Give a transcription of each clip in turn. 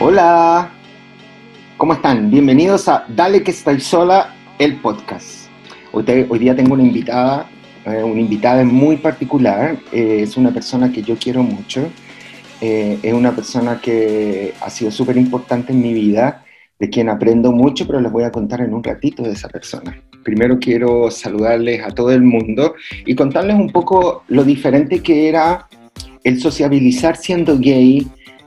Hola, ¿cómo están? Bienvenidos a Dale que estoy sola, el podcast. Hoy, hoy día tengo una invitada, eh, una invitada muy particular, eh, es una persona que yo quiero mucho, eh, es una persona que ha sido súper importante en mi vida, de quien aprendo mucho, pero les voy a contar en un ratito de esa persona. Primero quiero saludarles a todo el mundo y contarles un poco lo diferente que era el sociabilizar siendo gay,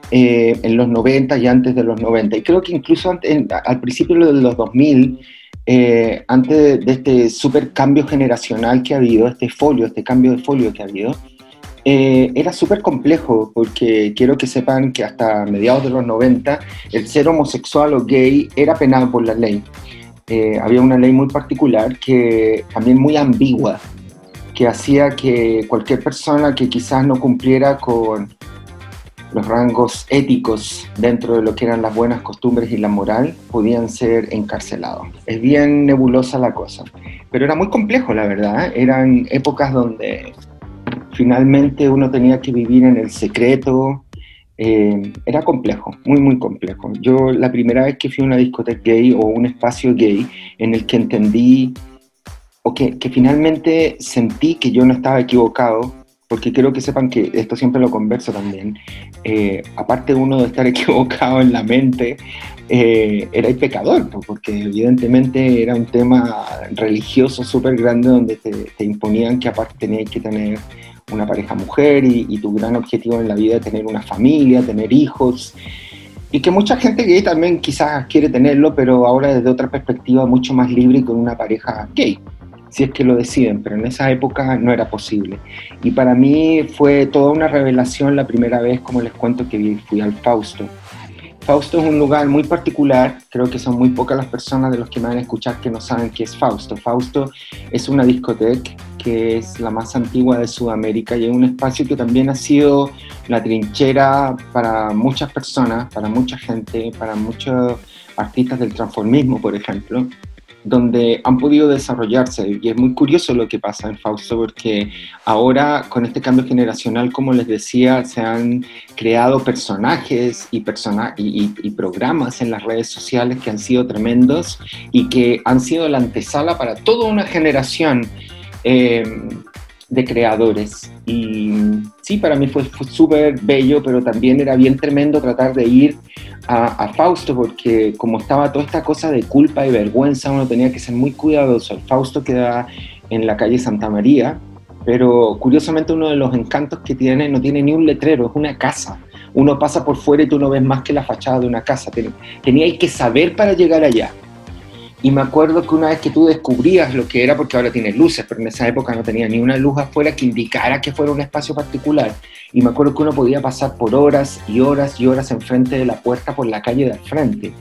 eh, en los 90 y antes de los 90. Y creo que incluso al principio de los 2000, eh, antes de, este super cambio generacional que ha habido, este folio, este cambio de folio que ha habido, eh, era súper complejo porque quiero que sepan que hasta mediados de los 90 el ser homosexual o gay era penado por la ley. había una ley muy particular que también muy ambigua, que hacía que cualquier persona que quizás no cumpliera con los rangos éticos dentro de lo que eran las buenas costumbres y la moral podían ser encarcelados. Es bien nebulosa la cosa, pero era muy complejo, la verdad. Eran épocas donde finalmente uno tenía que vivir en el secreto. Eh, era complejo, muy, muy complejo. Yo la primera vez que fui a una discoteca gay o un espacio gay en el que entendí que finalmente sentí que yo no estaba equivocado porque quiero que sepan que esto siempre lo converso también, eh, aparte uno de estar equivocado en la mente, eh, era el pecador, porque evidentemente era un tema religioso súper grande donde te, imponían que aparte tenías que tener una pareja mujer y, y, tu gran objetivo en la vida es tener una familia, tener hijos, y que mucha gente gay también quizás quiere tenerlo, pero ahora desde otra perspectiva mucho más libre y con una pareja gay si es que lo deciden, pero en esa época no era posible. Y para mí fue toda una revelación la primera vez, como les cuento, que fui al Fausto. Fausto es un lugar muy particular, creo que son muy pocas las personas de los que me van a escuchar que no saben qué es Fausto. Fausto es una discoteca que es la más antigua de Sudamérica y es un espacio que también ha sido la trinchera para muchas personas, para mucha gente, para muchos artistas del transformismo, por ejemplo donde han podido desarrollarse. Y es muy curioso lo que pasa en Fausto, porque ahora con este cambio generacional, como les decía, se han creado personajes y, y, programas en las redes sociales que han sido tremendos y que han sido la antesala para toda una generación. Eh, de creadores. Y sí, para mí fue, súper bello, pero también era bien tremendo tratar de ir a, Fausto, porque como estaba toda esta cosa de culpa y vergüenza, uno tenía que ser muy cuidadoso. El Fausto queda en la calle Santa María, pero curiosamente uno de los encantos que tiene no tiene ni un letrero, es una casa. Uno pasa por fuera y tú no ves más que la fachada de una casa. Tenía que saber para llegar allá. Y me acuerdo que una vez que tú descubrías lo que era, porque ahora tiene luces, pero en esa época no tenía ni una luz afuera que indicara que fuera un espacio particular. Y me acuerdo que uno podía pasar por horas y horas y horas enfrente de la puerta por la calle de al frente.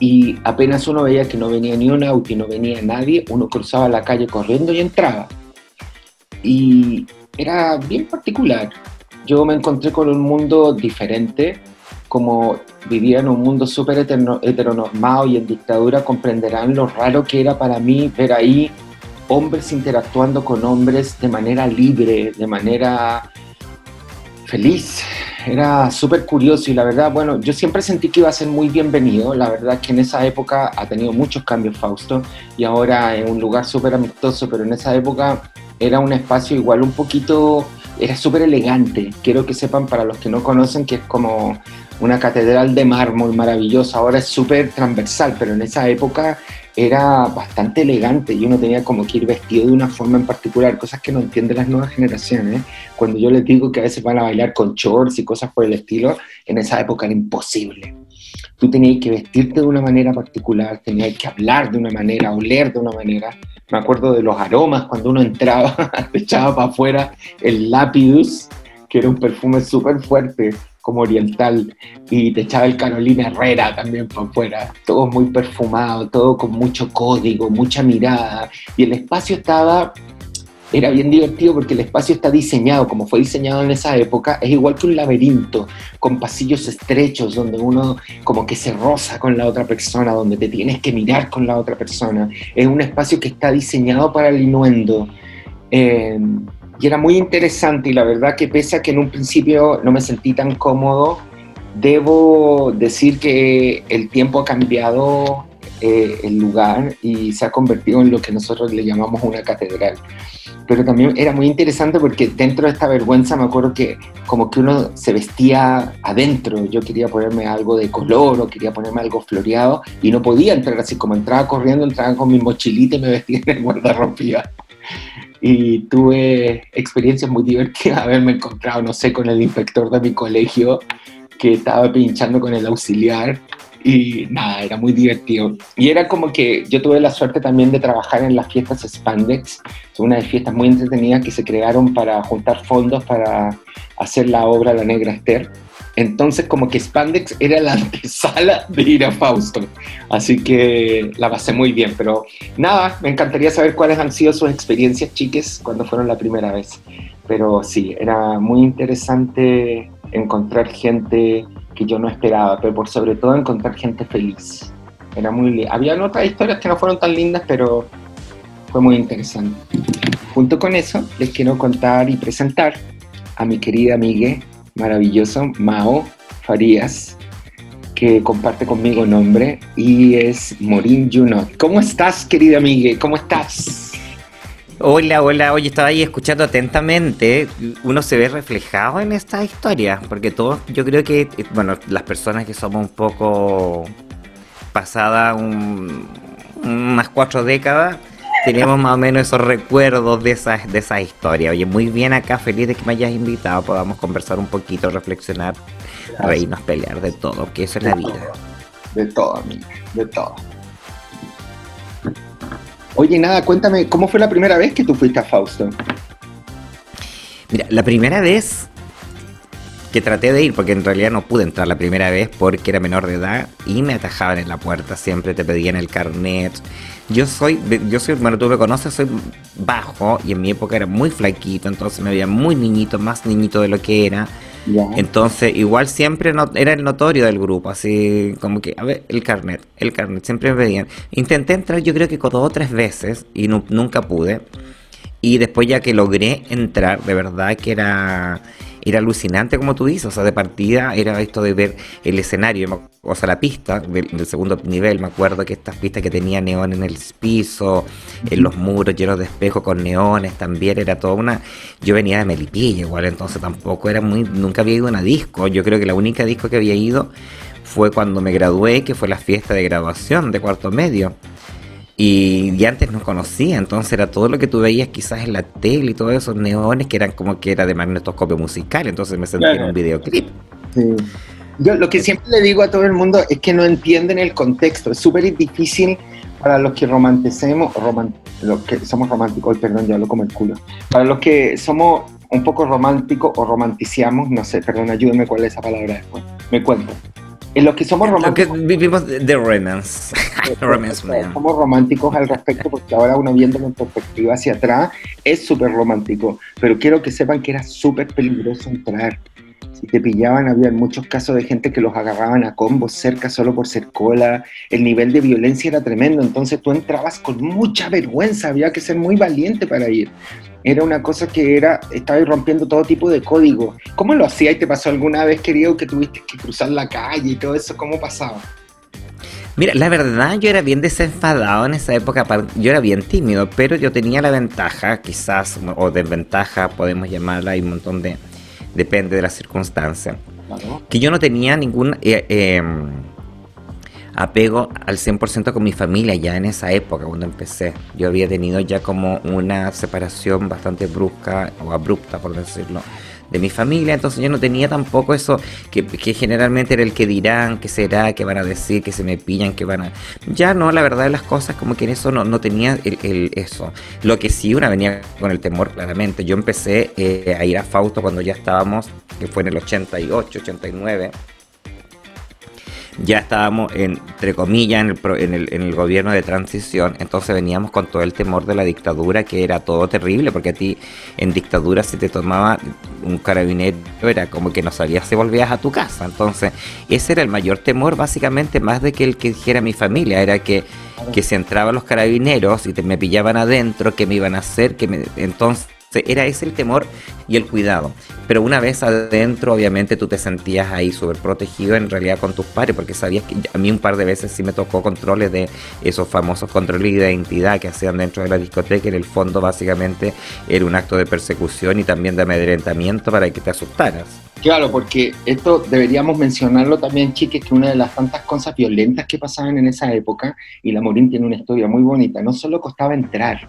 Y apenas uno veía que no venía ni un auto y no venía nadie, uno cruzaba la calle corriendo y entraba. Y era bien particular. Yo me encontré con un mundo diferente, como vivía en un mundo súper heteronormado y en dictadura, comprenderán lo raro que era para mí ver ahí hombres interactuando con hombres de manera libre, de manera feliz. Era súper curioso y la verdad, bueno, yo siempre sentí que iba a ser muy bienvenido. La verdad es que en esa época ha tenido muchos cambios Fausto y ahora es un lugar súper amistoso, pero en esa época era un espacio igual un poquito, era súper elegante. Quiero que sepan para los que no conocen que es como una catedral de mármol maravillosa, ahora es súper transversal, pero en esa época era bastante elegante y uno tenía como que ir vestido de una forma en particular, cosas que no entienden las nuevas generaciones. Cuando yo les digo que a veces van a bailar con shorts y cosas por el estilo, en esa época era imposible. Tú tenías que vestirte de una manera particular, tenías que hablar de una manera, oler de una manera. Me acuerdo de los aromas cuando uno entraba, echaba para afuera el Lapidus, que era un perfume súper fuerte como oriental y te echaba el Carolina Herrera también por fuera, todo muy perfumado, todo con mucho código, mucha mirada y el espacio estaba era bien divertido porque el espacio está diseñado, como fue diseñado en esa época, es igual que un laberinto, con pasillos estrechos donde uno como que se roza con la otra persona, donde te tienes que mirar con la otra persona. Es un espacio que está diseñado para el inuendo. Eh, y era muy interesante y la verdad que pese a que en un principio no me sentí tan cómodo, debo decir que el tiempo ha cambiado eh, el lugar y se ha convertido en lo que nosotros le llamamos una catedral. Pero también era muy interesante porque dentro de esta vergüenza me acuerdo que como que uno se vestía adentro, yo quería ponerme algo de color o quería ponerme algo floreado y no podía entrar así como entraba corriendo, entraba con mi mochilita y me vestía el guardarropía y tuve experiencias muy divertidas, haberme encontrado, no sé, con el inspector de mi colegio que estaba pinchando con el auxiliar y nada, era muy divertido. Y era como que yo tuve la suerte también de trabajar en las fiestas Spandex, unas fiestas muy entretenidas que se crearon para juntar fondos para hacer la obra La Negra Esther entonces como que Spandex era la antesala de ir a Fausto. Así que la pasé muy bien, pero nada, me encantaría saber cuáles han sido sus experiencias, chiques, cuando fueron la primera vez. Pero sí, era muy interesante encontrar gente que yo no esperaba, pero por sobre todo encontrar gente feliz. Era muy Había otras historias que no fueron tan lindas, pero fue muy interesante. Junto con eso, les quiero contar y presentar a mi querida amiga maravilloso, Mao Farías, que comparte conmigo nombre y es Morin Junot. ¿Cómo estás, querida amiga? ¿Cómo estás? Hola, hola, oye, estaba ahí escuchando atentamente. Uno se ve reflejado en esta historia, porque todos, yo creo que, bueno, las personas que somos un poco pasadas unas cuatro décadas, tenemos más o menos esos recuerdos de esa, de esa historia. Oye, muy bien acá, feliz de que me hayas invitado, podamos conversar un poquito, reflexionar, reírnos, pelear, de todo, que eso es la vida. De todo, amiga, de todo. Oye, nada, cuéntame, ¿cómo fue la primera vez que tú fuiste a Fausto? Mira, la primera vez que traté de ir, porque en realidad no pude entrar la primera vez porque era menor de edad y me atajaban en la puerta, siempre te pedían el carnet. Yo soy, yo soy, bueno, tú me conoces, soy bajo y en mi época era muy flaquito, entonces me veía muy niñito, más niñito de lo que era. Entonces, igual siempre no, era el notorio del grupo, así como que, a ver, el carnet, el carnet, siempre me pedían. Intenté entrar yo creo que dos o tres veces y nunca pude. Y después ya que logré entrar, de verdad que era era alucinante como tú dices, o sea, de partida era esto de ver el escenario, o sea, la pista del, segundo nivel, me acuerdo que estas pistas que tenía neón en el piso, en los muros llenos de espejos con neones también, era toda una... Yo venía de Melipilla igual, entonces tampoco era muy... Nunca había ido a una disco, yo creo que la única disco que había ido fue cuando me gradué, que fue la fiesta de graduación de cuarto medio. Y, antes no conocía, entonces era todo lo que tú veías quizás en la tele y todos esos neones que eran como que era de magnetoscopio musical, entonces me sentía en un videoclip. Yo lo que siempre le digo a todo el mundo es que no entienden el contexto, es súper difícil para los que romanticemos, los que somos románticos, perdón, yo hablo como el culo, para los que somos un poco románticos o romanticiamos, no sé, perdón, ayúdeme cuál es esa palabra después, me cuento. En los que somos románticos. vivimos de romance. romance somos románticos al respecto porque ahora uno viendo en perspectiva hacia atrás es súper romántico. Pero quiero que sepan que era súper peligroso entrar. Si te pillaban, había muchos casos de gente que los agarraban a combos cerca solo por ser cola. El nivel de violencia era tremendo. Entonces tú entrabas con mucha vergüenza. Había que ser muy valiente para ir era una cosa que era, estaba rompiendo todo tipo de código. ¿Cómo lo hacía y te pasó alguna vez, querido, que tuviste que cruzar la calle y todo eso? ¿Cómo pasaba? Mira, la verdad yo era bien desenfadado en esa época, yo era bien tímido, pero yo tenía la ventaja, quizás, o desventaja, podemos llamarla, hay un montón de, depende de las circunstancias, que yo no tenía ningún... Eh, em, apego al 100% con mi familia ya en esa época cuando empecé. Yo había tenido ya como una separación bastante brusca o abrupta, por decirlo, de mi familia, entonces yo no tenía tampoco eso que, generalmente era el que dirán, que será, que van a decir, que se me pillan, que van a... Ya no, la verdad de las cosas, como que en eso no, no tenía el, eso. Lo que sí, una venía con el temor, claramente. Yo empecé eh, a ir a Fausto cuando ya estábamos, que fue en el 88, 89 ya estábamos, entre comillas, en el, en, el, gobierno de transición, entonces veníamos con todo el temor de la dictadura, que era todo terrible, porque a ti en dictadura si te tomaba un carabinero, era como que no sabías si volvías a tu casa. Entonces, ese era el mayor temor, básicamente, más de que el que dijera mi familia, era que, que si entraban los carabineros y te, me pillaban adentro, que me iban a hacer, que me, entonces era ese el temor y el cuidado. Pero una vez adentro, obviamente tú te sentías ahí súper protegido en realidad con tus padres, porque sabías que a mí un par de veces sí me tocó controles de esos famosos controles de identidad que hacían dentro de la discoteca. En el fondo, básicamente, era un acto de persecución y también de amedrentamiento para que te asustaras. Claro, porque esto deberíamos mencionarlo también, chiques, que una de las tantas cosas violentas que pasaban en esa época, y la Morín tiene una historia muy bonita, no solo costaba entrar,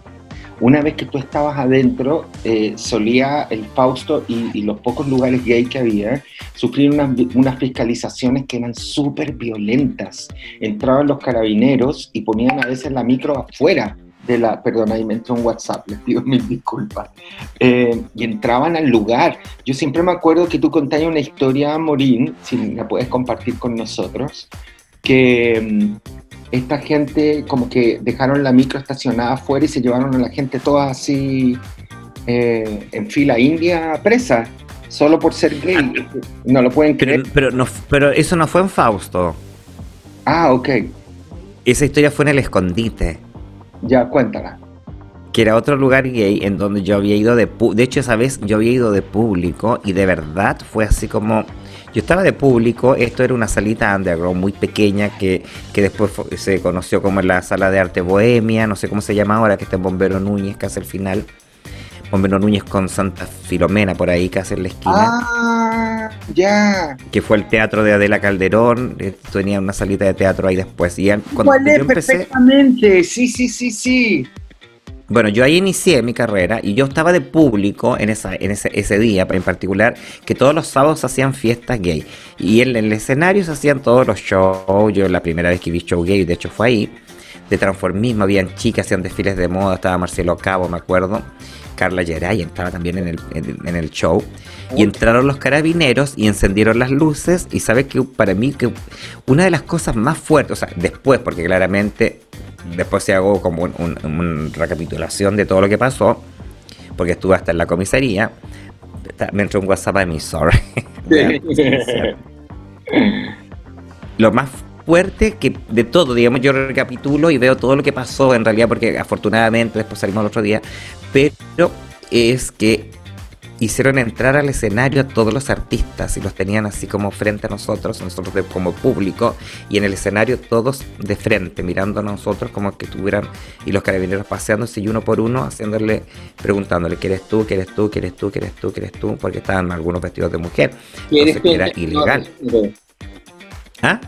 una vez que tú estabas adentro, eh, solía el Fausto y, los pocos lugares gay que había sufrir unas, unas fiscalizaciones que eran súper violentas. Entraban los carabineros y ponían a veces la micro afuera de la, perdona, ahí me entró un WhatsApp, les pido mil disculpas, eh, y entraban al lugar. Yo siempre me acuerdo que tú contaste una historia, Morín, si la puedes compartir con nosotros, que mm, esta gente como que dejaron la micro estacionada afuera y se llevaron a la gente toda así eh, en fila india presa, solo por ser gay. Ah. no lo pueden creer. Pero, no, pero eso no fue en Fausto. Ah, ok. Esa historia fue en el escondite. Ya, cuéntala. Que era otro lugar gay en donde yo había ido de... De hecho, esa vez yo había ido de público y de verdad fue así como yo estaba de público, esto era una salita underground muy pequeña que, que después se conoció como la sala de arte bohemia, no sé cómo se llama ahora, que está en Bombero Núñez, casi al final. Bombero Núñez con Santa Filomena por ahí, casi en la esquina. Ah, ya. Que fue el teatro de Adela Calderón, eh, tenía una salita de teatro ahí después. Y cuando yo empecé, perfectamente, sí, sí, sí, sí. Bueno, yo ahí inicié mi carrera y yo estaba de público en, esa, en ese, ese día en particular, que todos los sábados hacían fiestas gay. Y en, el escenario se hacían todos los shows. Yo la primera vez que vi show gay, de hecho fue ahí, de transformismo, habían chicas, hacían desfiles de moda, estaba Marcelo Cabo, me acuerdo. Carla Geray estaba también en el, en, el show. Y entraron los carabineros y encendieron las luces. Y sabes que para mí que una de las cosas más fuertes, o sea, después, porque claramente después se hago como una recapitulación de todo lo que pasó, porque estuve hasta en la comisaría. Me entró un WhatsApp a mi sorry. lo más fuerte que de todo, digamos, yo recapitulo y veo todo lo que pasó en realidad, porque afortunadamente después salimos el otro día, pero es que hicieron entrar al escenario a todos los artistas y los tenían así como frente a nosotros, nosotros como público, y en el escenario todos de frente, mirando a nosotros como que estuvieran, y los carabineros paseándose y uno por uno, haciéndole, preguntándole, ¿qué eres tú? ¿Qué eres tú? ¿Qué eres tú? ¿Qué eres tú? ¿Qué eres tú? Porque estaban algunos vestidos de mujer. Entonces, que era ilegal. ¿Ah?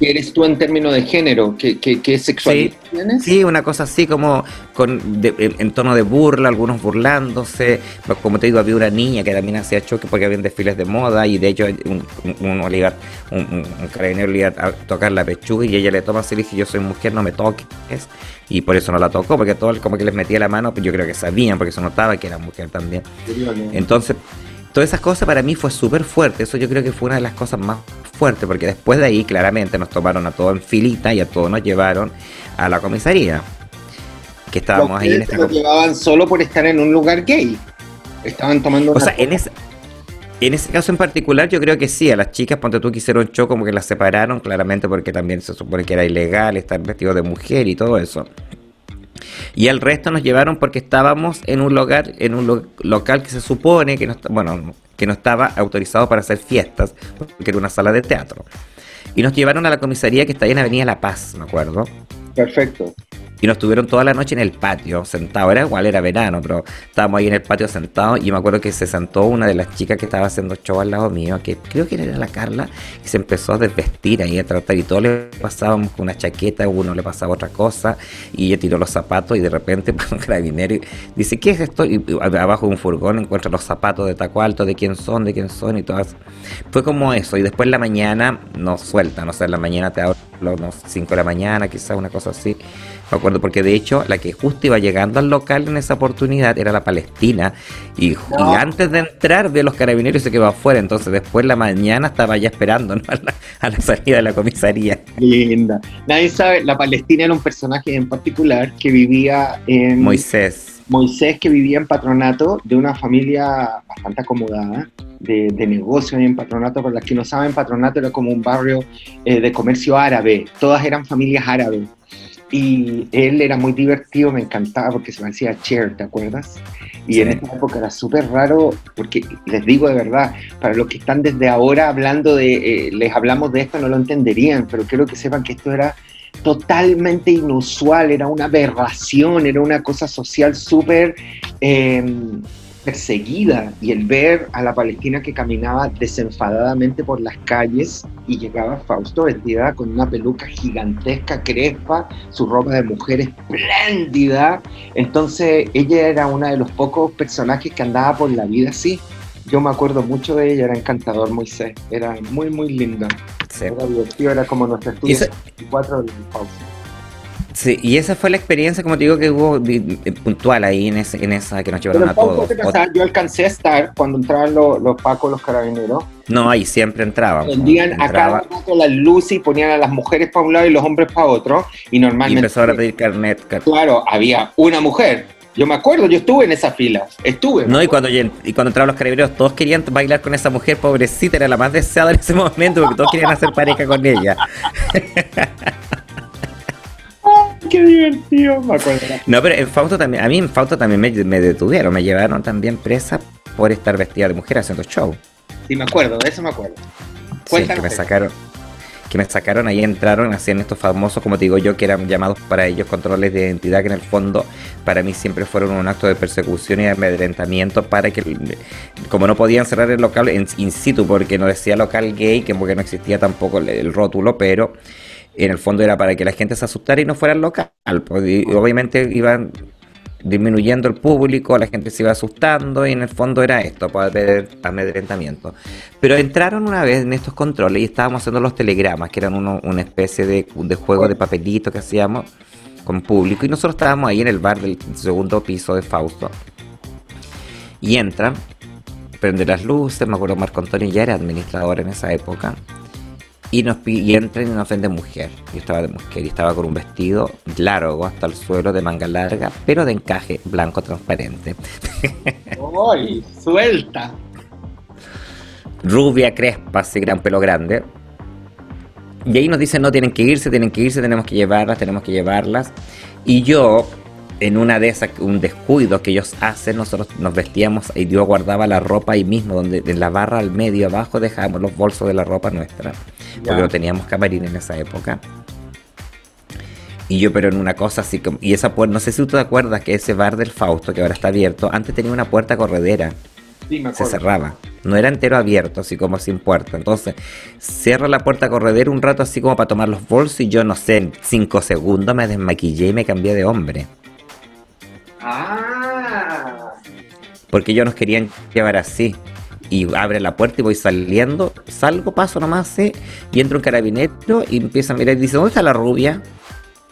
Eres tú en términos de género? ¿Qué, qué, sexualidad sí, tienes? Sí, una cosa así como con en, tono de burla, algunos burlándose. Como te digo, había una niña que también hacía choque porque había desfiles de moda y de hecho un, un, un, carabinero le iba a tocar la pechuga y ella le toma así y le dije, yo soy mujer, no me toques. Y por eso no la tocó, porque todo como que les metía la mano, pues yo creo que sabían, porque se notaba que era mujer también. Entonces todas esas cosas para mí fue súper fuerte. Eso yo creo que fue una de las cosas más fuertes, porque después de ahí claramente nos tomaron a todos en filita y a todos nos llevaron a la comisaría. Que estábamos ahí en esta. Nos llevaban solo por estar en un lugar gay. Estaban tomando. O sea, en ese, en ese caso en particular, yo creo que sí, a las chicas, ponte tú que hicieron show, como que las separaron, claramente porque también se supone que era ilegal estar vestido de mujer y todo eso. Y el resto nos llevaron porque estábamos en un lugar, en un local que se supone que no, bueno, que no estaba autorizado para hacer fiestas, porque era una sala de teatro. Y nos llevaron a la comisaría que está ahí en Avenida La Paz, me acuerdo. Perfecto. Y nos tuvieron toda la noche en el patio, sentados. Era igual, era verano, pero estábamos ahí en el patio sentados. Y me acuerdo que se sentó una de las chicas que estaba haciendo show al lado mío, que creo que era la Carla, y se empezó a desvestir ahí, a tratar. Y todos le pasábamos con una chaqueta, uno le pasaba otra cosa. Y ella tiró los zapatos y de repente pasó un carabinero dice: ¿Qué es esto? Y abajo de un furgón encuentra los zapatos de taco de quién son, de quién son y todas. Fue como eso. Y después en la mañana nos sueltan, no sé, en la mañana te hablo, unos 5 de la mañana, quizás una cosa así me acuerdo porque de hecho la que justo iba llegando al local en esa oportunidad era la Palestina y, antes de entrar ve los carabineros se quedó afuera, entonces después la mañana estaba ya esperando a, la, salida de la comisaría. Linda. Nadie sabe, la Palestina era un personaje en particular que vivía en... Moisés. Moisés que vivía en patronato de una familia bastante acomodada, de, de negocios en patronato. Para las que no saben, patronato era como un barrio eh, de comercio árabe, todas eran familias árabes. Y él era muy divertido, me encantaba porque se me hacía Cher, ¿te acuerdas? Y en esa época era súper raro, porque les digo de verdad, para los que están desde ahora hablando de, eh, les hablamos de esto, no lo entenderían, pero quiero que sepan que esto era totalmente inusual, era una aberración, era una cosa social súper eh, perseguida y el ver a la Palestina que caminaba desenfadadamente por las calles y llegaba Fausto vestida con una peluca gigantesca, crespa, su ropa de mujer espléndida. Entonces ella era una de los pocos personajes que andaba por la vida así. Yo me acuerdo mucho de ella, era encantador Moisés, era muy muy linda. Era divertido, era como nuestro estudio 24 de Fausto. Sí, y esa fue la experiencia, como te digo, que hubo puntual ahí en, ese, en esa que nos llevaron a todos. Yo alcancé a estar cuando entraban los, los pacos, los carabineros. No, ahí siempre entraban. Prendían a cada rato las luces y ponían a las mujeres para un lado y los hombres para otro. Y normalmente. Y empezaron a pedir carnet. Claro, había una mujer. Yo me acuerdo, yo estuve en esa fila, estuve. No, y cuando, y cuando entraban los carabineros, todos querían bailar con esa mujer, pobrecita, era la más deseada en ese momento, porque todos querían hacer pareja con ella. Qué divertido, me acuerdo. No, pero en Fausto también, a mí en Fausto también me, detuvieron, me llevaron también presa por estar vestida de mujer haciendo show. Sí, me acuerdo, de eso me acuerdo. Sí, que me sacaron, que me sacaron ahí entraron, hacían estos famosos, como te digo yo, que eran llamados para ellos controles de identidad, que en el fondo para mí siempre fueron un acto de persecución y de amedrentamiento para que, como no podían cerrar el local in situ, porque no decía local gay, que porque no existía tampoco el rótulo, pero en el fondo era para que la gente se asustara y no fuera al local. Pues, obviamente iban disminuyendo el público, la gente se iba asustando y en el fondo era esto, para ver amedrentamiento. Pero entraron una vez en estos controles y estábamos haciendo los telegramas, que eran una especie de, de juego de papelito que hacíamos con público y nosotros estábamos ahí en el bar del segundo piso de Fausto. Y entran, prende las luces, me acuerdo Marco Antonio ya era administrador en esa época y nos y entran y nos ven de mujer. Yo estaba de mujer y estaba con un vestido largo hasta el suelo de manga larga, pero de encaje blanco transparente. ¡Uy! ¡Suelta! Rubia, crespa, así gran pelo grande. Y ahí nos dicen, no, tienen que irse, tienen que irse, tenemos que llevarlas, tenemos que llevarlas. Y yo, en una de esas, un descuido que ellos hacen, nosotros nos vestíamos y yo guardaba la ropa ahí mismo, donde en la barra al medio abajo dejábamos los bolsos de la ropa nuestra, porque no teníamos camarín en esa época. Y yo, pero en una cosa así como. Y esa puerta, no sé si tú te acuerdas que ese bar del Fausto, que ahora está abierto, antes tenía una puerta corredera. Sí, me se cerraba. No era entero abierto, así como sin puerta. Entonces, cierra la puerta corredera un rato así como para tomar los bolsos y yo, no sé, en cinco segundos me desmaquillé y me cambié de hombre. Ah. Porque ellos nos querían llevar así. Y abre la puerta y voy saliendo, salgo, paso nomás, y entro un carabinero y empieza a mirar y dice, ¿dónde está la rubia?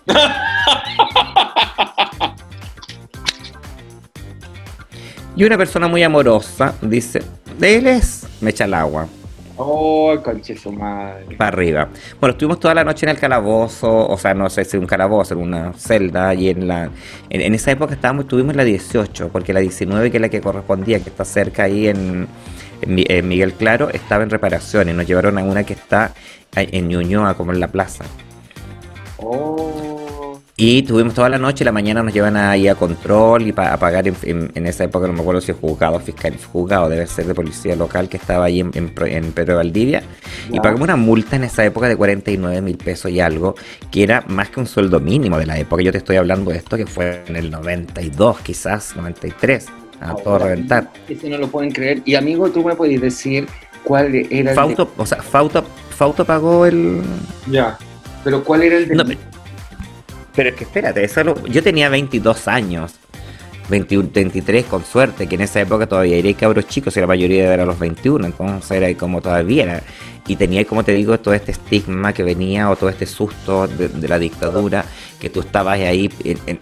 y una persona muy amorosa dice, de él es, me echa el agua. Oh, conche su madre. Para arriba. Bueno, estuvimos toda la noche en el calabozo, o sea, no sé si un calabozo, en una celda, y en la. En, esa época estábamos, estuvimos en la 18, porque la 19, que es la que correspondía, que está cerca ahí en, en, Miguel Claro, estaba en reparación, y nos llevaron a una que está en Ñuñoa, como en la plaza. Oh. Y tuvimos toda la noche, la mañana nos llevan ahí a control y a pagar en, esa época, no me acuerdo si es juzgado, fiscal, juzgado, debe ser de policía local que estaba ahí en, en, Pedro Valdivia. Y pagamos una multa en esa época de 49 mil pesos y algo, que era más que un sueldo mínimo de la época. Yo te estoy hablando de esto que fue en el 92, quizás, 93, a todo reventar. Eso no lo pueden creer. Y amigo, tú me puedes decir cuál era el. Fauto, o sea, Fauto, Fauto pagó el. Ya. Pero ¿cuál era el de... Pero es que espérate, eso yo tenía 22 años. 21, 23 con suerte, que en esa época todavía era cabros chicos y la mayoría era los 21, entonces era como todavía era. Y tenía, como te digo, todo este estigma que venía o todo este susto de, la dictadura, que tú estabas ahí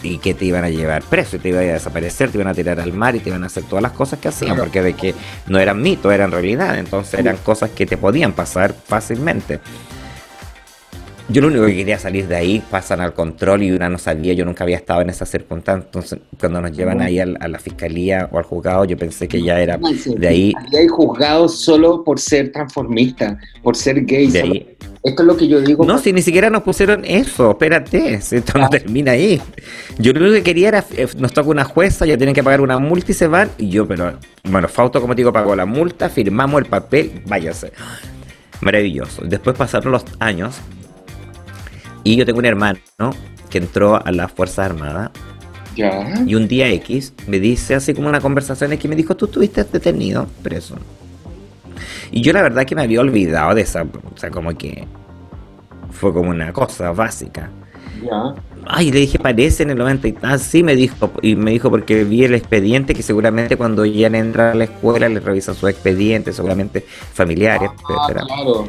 y que te iban a llevar preso y te iban a desaparecer, te iban a tirar al mar y te iban a hacer todas las cosas que hacían, porque de que no eran mitos, eran realidad, entonces eran cosas que te podían pasar fácilmente. Yo lo único que quería salir de ahí, pasan al control y una no sabía, yo nunca había estado en esa circunstancia. Entonces, cuando nos llevan ahí a, la fiscalía o al juzgado, yo pensé que ya era de ahí. hay juzgado solo por ser transformista, por ser gay. De ahí, Esto es lo que yo digo. No, si ni siquiera nos pusieron eso, espérate, si esto no termina ahí. Yo lo único que quería era, eh, nos toca una jueza, ya tienen que pagar una multa y se van, y yo, pero, bueno, Fausto, como te digo, pagó la multa, firmamos el papel, váyase. Maravilloso. Después pasaron los años, y yo tengo un hermano que entró a las Fuerzas Armadas, Ya. y un día X me dice, así como una conversación X, me dijo, tú estuviste detenido, preso. Y yo la verdad que me había olvidado de esa, o sea, como que fue como una cosa básica. Ya. Ay, le dije, parece en el 90 y tal, sí me dijo, y me dijo porque vi el expediente que seguramente cuando ya entra a la escuela le revisan sus expedientes, seguramente familiares, Ah, etcétera. claro.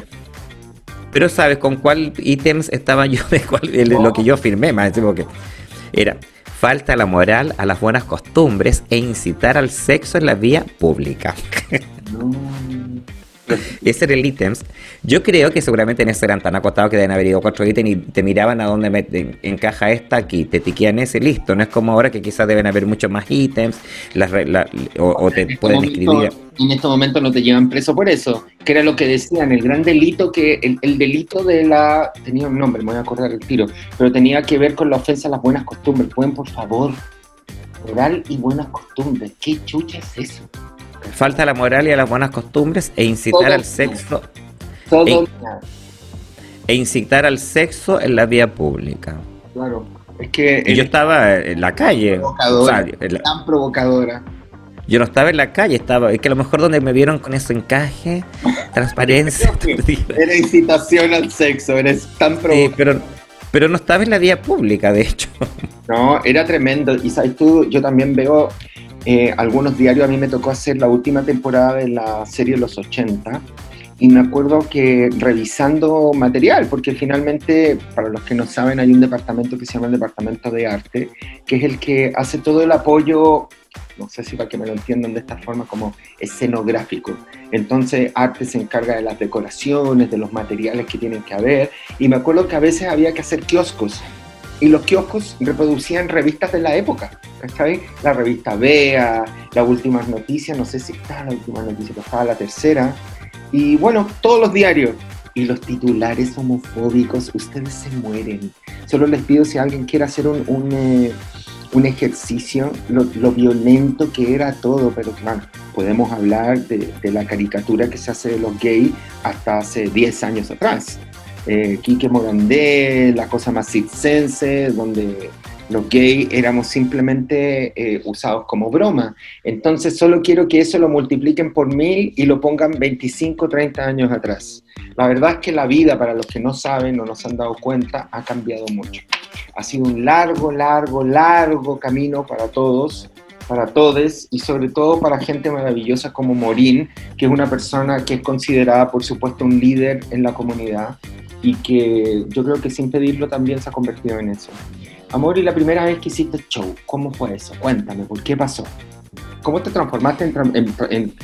Pero sabes con cuál ítems estaba yo, de cuál, lo que yo firmé, más encima que era falta la moral, a las buenas costumbres e incitar al sexo en la vía pública. No. Ese era el ítems. Yo creo que seguramente en ese eran tan acotados que deben haber ido cuatro ítems y te miraban a dónde me- en- encaja esta aquí, te tiquean ese listo. No es como ahora que quizás deben haber muchos más ítems las la- o, o te este pueden momento- escribir. En este momento no te llevan preso por eso, que era lo que decían, el gran delito que, el, el delito de la, tenía un nombre, me voy a acordar el tiro, pero tenía que ver con la ofensa a las buenas costumbres. Pueden, por favor, moral y buenas costumbres. ¿Qué chucha es eso? Falta la moral y a las buenas costumbres e incitar Todo. al sexo Todo, Ey. e incitar al sexo en la vía pública. claro. Es que Y yo es estaba en la calle. O provocadora, sea, en la- tan provocadora. yo no estaba en la calle, estaba. Es que a lo mejor donde me vieron con ese encaje, transparencia. Era incitación al sexo, eres tan Sí, provocadora. pero, pero no estaba en la vía pública, de hecho. No, era tremendo. Y sabes tú, yo también veo eh, algunos diarios, a mí me tocó hacer la última temporada de la serie Los 80. Y me acuerdo que revisando material, porque finalmente, para los que no saben, hay un departamento que se llama el Departamento de Arte, que es el que hace todo el apoyo, no sé si para que me lo entiendan de esta forma, como escenográfico. Entonces, arte se encarga de las decoraciones, de los materiales que tienen que haber. Y me acuerdo que a veces había que hacer kioscos y los kioscos reproducían revistas de la época, ¿cachai? La revista Bea, las últimas noticias, no sé si estaba la última noticia, pero estaba la tercera, y bueno, todos los diarios. Y los titulares homofóbicos, ustedes se mueren. Solo les pido si alguien quiere hacer un, un, eh, un ejercicio, lo, lo violento que era todo, pero bueno, podemos hablar de, de la caricatura que se hace de los gays hasta hace 10 años atrás eh, Quique Morandé, la cosa más circense, donde los gays éramos simplemente eh, usados como broma. Entonces solo quiero que eso lo multipliquen por mil y lo pongan 25, 30 años atrás. La verdad es que la vida, para los que no saben o no se han dado cuenta, ha cambiado mucho. Ha sido un largo, largo, largo camino para todos, para todos y sobre todo para gente maravillosa como Morín, que es una persona que es considerada, por supuesto, un líder en la comunidad y que yo creo que sin pedirlo también se ha convertido en eso. Amor, y la primera vez que hiciste show, ¿cómo fue eso? Cuéntame, ¿por qué pasó? ¿Cómo te transformaste en, tran- en- en-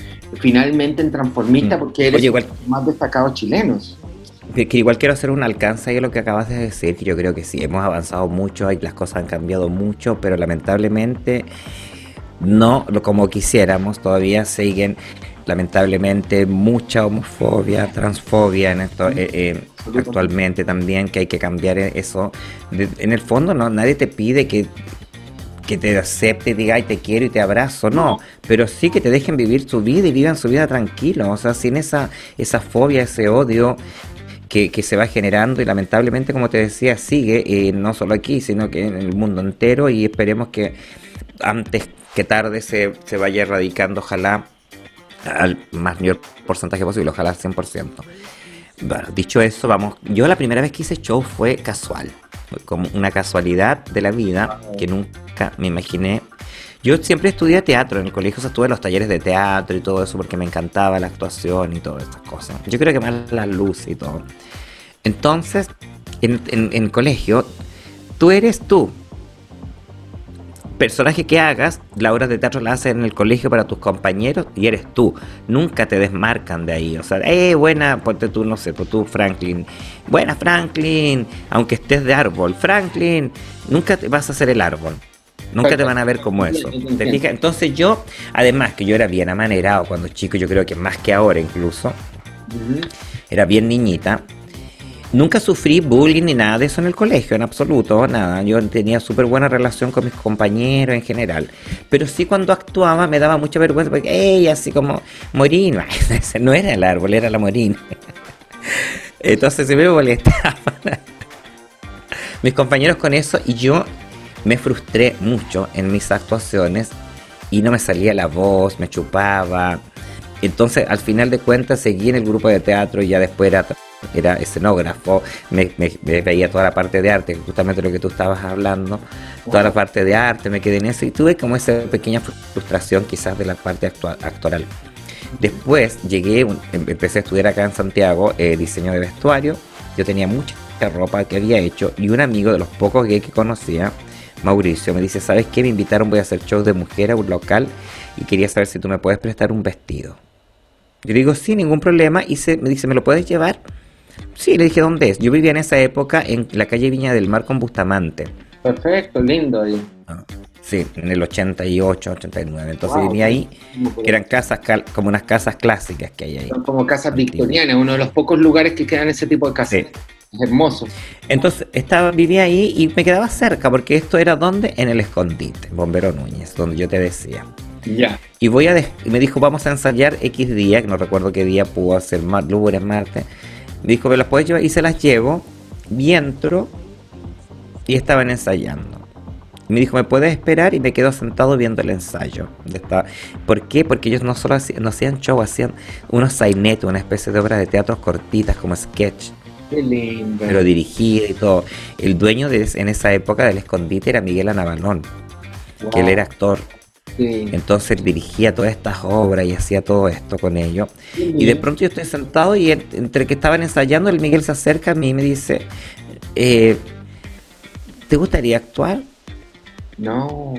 finalmente en transformista? Mm. Porque eres Oye, igual- uno de los más destacados chilenos. Que igual quiero hacer un alcance ahí a lo que acabas de decir, que yo creo que sí, hemos avanzado mucho, y las cosas han cambiado mucho, pero lamentablemente no como quisiéramos, todavía siguen lamentablemente mucha homofobia, transfobia en esto, eh, eh, actualmente también, que hay que cambiar eso. En el fondo no, nadie te pide que, que te acepte y diga, ay, te quiero y te abrazo, no, pero sí que te dejen vivir su vida y vivan su vida tranquilo, o sea, sin esa, esa fobia, ese odio que, que se va generando y lamentablemente, como te decía, sigue, eh, no solo aquí, sino que en el mundo entero y esperemos que antes que tarde se, se vaya erradicando, ojalá al mayor porcentaje posible, ojalá al 100%. Bueno, dicho eso, vamos, yo la primera vez que hice show fue casual, fue como una casualidad de la vida que nunca me imaginé. Yo siempre estudié teatro en el colegio, o sea, estuve en los talleres de teatro y todo eso porque me encantaba la actuación y todas estas cosas. Yo creo que más la luz y todo. Entonces, en, en, en colegio, tú eres tú. Personaje que hagas, la obra de teatro la haces en el colegio para tus compañeros y eres tú. Nunca te desmarcan de ahí. O sea, eh, buena, ponte tú, no sé, pues tú, Franklin. Buena, Franklin. Aunque estés de árbol, Franklin. Nunca te vas a hacer el árbol. Nunca te van a ver como eso. ¿Te fijas? Entonces yo, además que yo era bien amanerado cuando chico, yo creo que más que ahora incluso, era bien niñita. Nunca sufrí bullying ni nada de eso en el colegio, en absoluto, nada. Yo tenía súper buena relación con mis compañeros en general. Pero sí cuando actuaba me daba mucha vergüenza porque, ella así como, Morín, ese no era el árbol, era la Morín. Entonces se me molestaba. mis compañeros con eso y yo me frustré mucho en mis actuaciones y no me salía la voz, me chupaba. Entonces, al final de cuentas, seguí en el grupo de teatro y ya después era era escenógrafo, me, veía toda la parte de arte, justamente lo que tú estabas hablando, toda la parte de arte, me quedé en eso y tuve como esa pequeña frustración quizás de la parte actoral. Después llegué, em, empecé a estudiar acá en Santiago eh, diseño de vestuario, yo tenía mucha ropa que había hecho y un amigo de los pocos gays que conocía, Mauricio, me dice, ¿sabes qué? Me invitaron, voy a hacer show de mujer a un local y quería saber si tú me puedes prestar un vestido. Yo digo, sí, ningún problema. Y se, me dice, ¿me lo puedes llevar? Sí, le dije, ¿dónde es? Yo vivía en esa época en la calle Viña del Mar con Bustamante. Perfecto, lindo ahí. Ah, sí, en el 88, 89. Entonces vivía ahí, que eran casas, como unas casas clásicas que hay ahí. Son como casas victorianas, uno de los pocos lugares que quedan ese tipo de casas. Sí. hermoso. Entonces estaba, vivía ahí y me quedaba cerca, porque esto era donde? En el escondite, Bombero Núñez, donde yo te decía. Ya. Y voy a me dijo, vamos a ensayar X día, que no recuerdo qué día pudo ser, lunes, martes Dijo, ¿me las puedes llevar? Y se las llevo. Y entro. Y estaban ensayando. me dijo, ¿me puedes esperar? Y me quedo sentado viendo el ensayo. ¿Por qué? Porque ellos no solo hacían, no hacían show, hacían unos sainetos, una especie de obras de teatro cortitas, como sketch. Qué lindo. Pero dirigida y todo. El dueño de, en esa época del escondite era Miguel Anabalón, que él era actor. Entonces dirigía todas estas obras y hacía todo esto con ellos. Y de pronto yo estoy sentado y entre que estaban ensayando, el Miguel se acerca a mí y me dice, eh, ¿te gustaría actuar? No.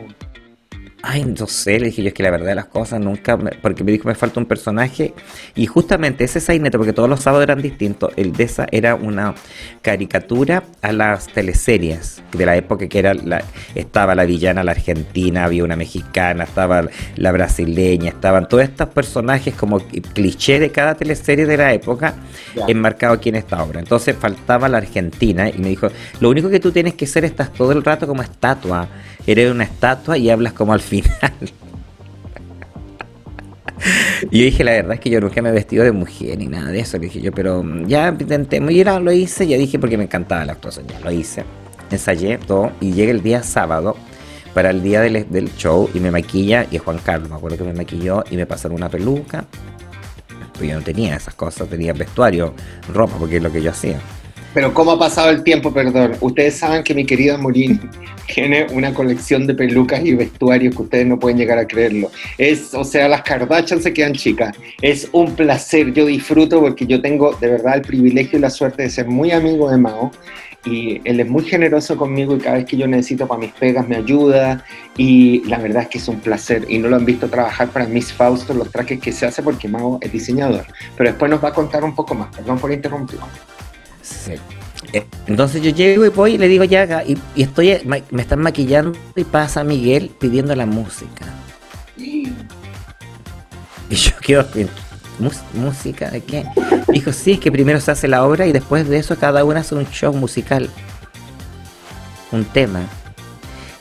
Ay, no sé, le dije yo es que la verdad de las cosas nunca, porque me dijo me falta un personaje. Y justamente ese sainete, porque todos los sábados eran distintos, el de esa era una caricatura a las teleseries de la época que era la, estaba la villana la argentina, había una mexicana, estaba la brasileña, estaban todos estos personajes como cliché de cada teleserie de la época enmarcado aquí en esta obra. Entonces faltaba la argentina y me dijo, lo único que tú tienes que hacer estás todo el rato como estatua, eres una estatua y hablas como al final. Y yo dije, la verdad es que yo nunca me he vestido de mujer ni nada de eso. Le dije yo, pero ya intenté, ya lo hice, ya dije porque me encantaba la actuación, ya lo hice. Ensayé todo y llega el día sábado para el día del, show y me maquilla, y Juan Carlos, me acuerdo que me maquilló y me pasaron una peluca. Pero yo no tenía esas cosas, tenía vestuario, ropa, porque es lo que yo hacía. Pero ¿cómo ha pasado el tiempo, perdón? Ustedes saben que mi querida Morín tiene una colección de pelucas y vestuarios que ustedes no pueden llegar a creerlo. Es, o sea, las Kardashian se quedan chicas. Es un placer, yo disfruto porque yo tengo de verdad el privilegio y la suerte de ser muy amigo de Mao. Y él es muy generoso conmigo y cada vez que yo necesito para mis pegas me ayuda. Y la verdad es que es un placer. Y no lo han visto trabajar para Miss Fausto los trajes que se hace porque Mao es diseñador. Pero después nos va a contar un poco más. Perdón por interrumpir Eh, entonces yo llego y voy y le digo ya, y, estoy, me están maquillando y pasa Miguel pidiendo la música. Y yo quedo, ¿música de qué? Dijo, sí, es que primero se hace la obra y después de eso cada uno hace un show musical. Un tema.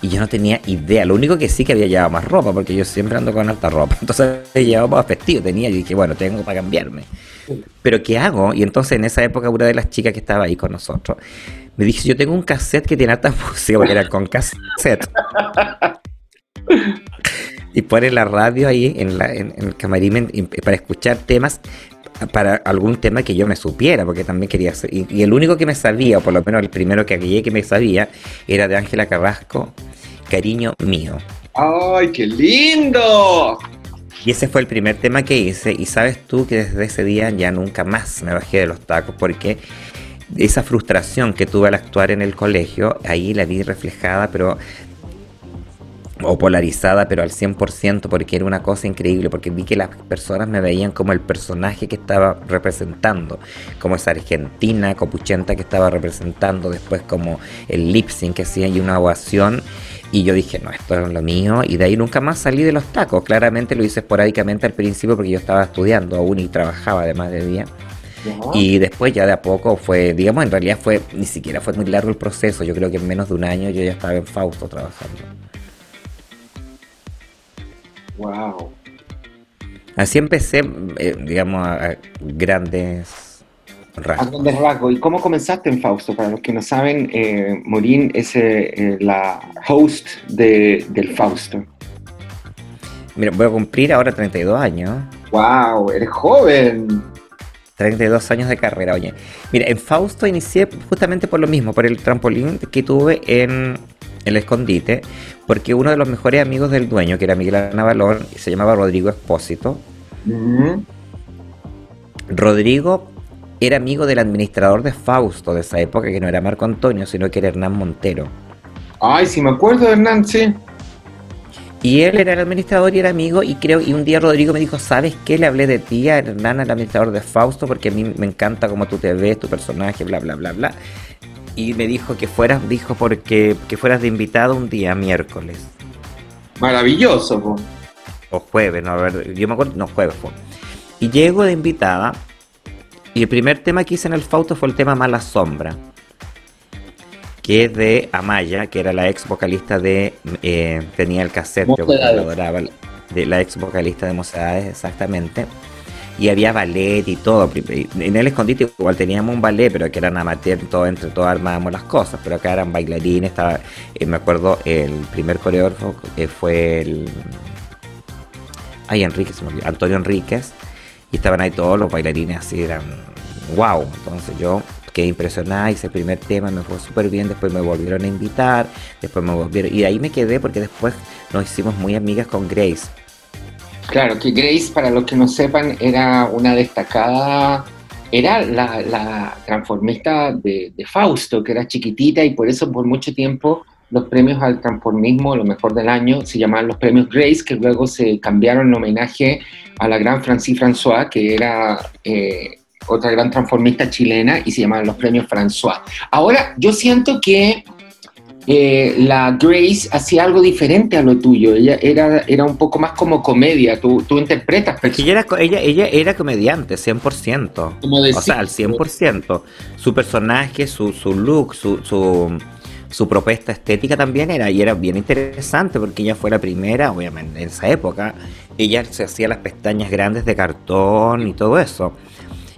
Y yo no tenía idea. Lo único que sí que había llevado más ropa, porque yo siempre ando con alta ropa. Entonces llevaba más vestido, tenía. Y dije, bueno, tengo para cambiarme. Pero ¿qué hago? Y entonces en esa época una de las chicas que estaba ahí con nosotros me dice, yo tengo un cassette que tiene alta música, porque era con cassette. y pone la radio ahí en, la, el camarín para escuchar temas para algún tema que yo me supiera, porque también quería hacer. Y, el único que me sabía, o por lo menos el primero que agregué que me sabía, era de Ángela Carrasco, Cariño Mío. ¡Ay, qué lindo! Y ese fue el primer tema que hice. Y sabes tú que desde ese día ya nunca más me bajé de los tacos porque esa frustración que tuve al actuar en el colegio, ahí la vi reflejada, pero o polarizada, pero al 100%, porque era una cosa increíble, porque vi que las personas me veían como el personaje que estaba representando, como esa argentina copuchenta que estaba representando, después como el lip sync que hacía y una ovación, y yo dije, no, esto es lo mío, y de ahí nunca más salí de los tacos, claramente lo hice esporádicamente al principio porque yo estaba estudiando aún y trabajaba además de día. Y después ya de a poco fue, digamos, en realidad fue, ni siquiera fue muy largo el proceso. Yo creo que en menos de un año yo ya estaba en Fausto trabajando. Wow. Así empecé, eh, digamos, a, grandes A grandes rasgos. ¿Y cómo comenzaste en Fausto? Para los que no saben, eh, Morín es eh, la host de, del Fausto. Mira, voy a cumplir ahora 32 años. ¡Wow! ¡Eres joven! 32 años de carrera, oye. Mira, en Fausto inicié justamente por lo mismo, por el trampolín que tuve en el escondite, porque uno de los mejores amigos del dueño, que era Miguel Navalón, se llamaba Rodrigo Espósito. Rodrigo era amigo del administrador de Fausto de esa época, que no era Marco Antonio, sino que era Hernán Montero. Ay, sí me acuerdo de Hernán, sí. Y él era el administrador y era amigo y creo, y un día Rodrigo me dijo, ¿sabes qué? Le hablé de ti a Hernán, el administrador de Fausto, porque a mí me encanta cómo tú te ves, tu personaje, bla, bla, bla, bla. Y me dijo que fueras, dijo porque que fueras de invitado un día, miércoles. Maravilloso, O jueves, no, a ver, yo me acuerdo, no, jueves fue. Y llego de invitada, y el primer tema que hice en el Fausto fue el tema Mala Sombra que es de Amaya, que era la ex vocalista de. Eh, tenía el cassette, yo adoraba, de la ex vocalista de Mocedades, exactamente. Y había ballet y todo. En el escondite igual teníamos un ballet, pero que eran amateur, todo, entre todos armábamos las cosas. Pero acá eran bailarines, estaba, eh, me acuerdo, el primer coreógrafo eh, fue el. Ay, Enrique, Antonio Enríquez. Y estaban ahí todos los bailarines así, eran wow. Entonces yo quedé impresionada, hice el primer tema, me fue súper bien, después me volvieron a invitar, después me volvieron, y ahí me quedé porque después nos hicimos muy amigas con Grace. Claro, que Grace, para los que no sepan, era una destacada, era la, transformista de, Fausto, que era chiquitita y por eso por mucho tiempo los premios al transformismo, lo mejor del año, se llamaban los premios Grace, que luego se cambiaron en homenaje a la gran Francis François, que era eh, otra gran transformista chilena, y se llamaban los premios François. Ahora, yo siento que eh, la Grace hacía algo diferente a lo tuyo. Ella era, era un poco más como comedia. Tú, tú interpretas. ella era, ella, ella era comediante, 100%. o sea, al 100%. Su personaje, su, su look, su, su, su, propuesta estética también era. Y era bien interesante porque ella fue la primera, obviamente, en esa época. Ella se hacía las pestañas grandes de cartón y todo eso.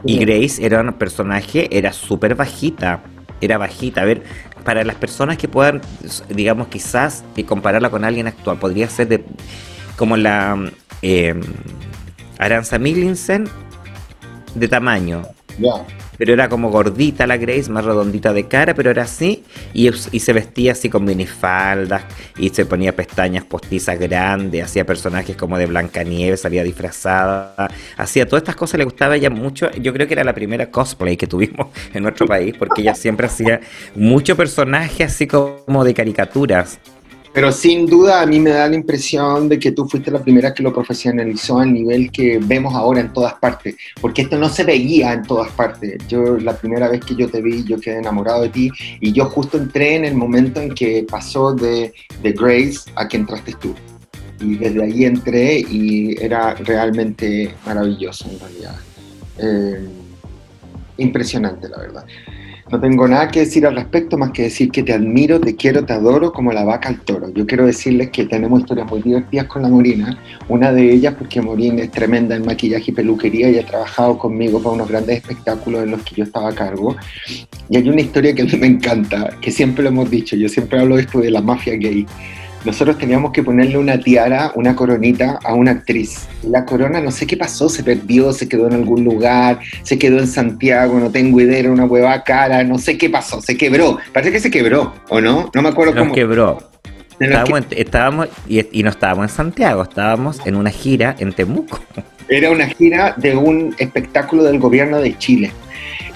Y Grace era un personaje, era súper bajita, era bajita. A ver, para las personas que puedan, digamos, quizás compararla con alguien actual, podría ser de como la eh, Aranza Millinson de tamaño pero era como gordita la Grace, más redondita de cara, pero era así, y, se vestía así con minifaldas, y se ponía pestañas postizas grandes, hacía personajes como de Blancanieves, salía disfrazada, hacía todas estas cosas, le gustaba ella mucho, yo creo que era la primera cosplay que tuvimos en nuestro país, porque ella siempre hacía mucho personaje así como de caricaturas. Pero sin duda a mí me da la impresión de que tú fuiste la primera que lo profesionalizó al nivel que vemos ahora en todas partes, porque esto no se veía en todas partes. Yo la primera vez que yo te vi, yo quedé enamorado de ti y yo justo entré en el momento en que pasó de, de Grace a que entraste tú. Y desde ahí entré y era realmente maravilloso en realidad. Eh, impresionante, la verdad. No tengo nada que decir al respecto más que decir que te admiro, te quiero, te adoro como la vaca al toro. Yo quiero decirles que tenemos historias muy divertidas con la Morina. Una de ellas porque Morín es tremenda en maquillaje y peluquería y ha trabajado conmigo para unos grandes espectáculos en los que yo estaba a cargo. Y hay una historia que a mí me encanta, que siempre lo hemos dicho, yo siempre hablo de esto de la mafia gay nosotros teníamos que ponerle una tiara, una coronita a una actriz. La corona no sé qué pasó, se perdió, se quedó en algún lugar, se quedó en Santiago, no tengo idea, era una hueva cara, no sé qué pasó, se quebró. Parece que se quebró, ¿o no? No me acuerdo cómo. quebró. Estábamos, y, y, no estábamos en Santiago, estábamos en una gira en Temuco. Era una gira de un espectáculo del gobierno de Chile.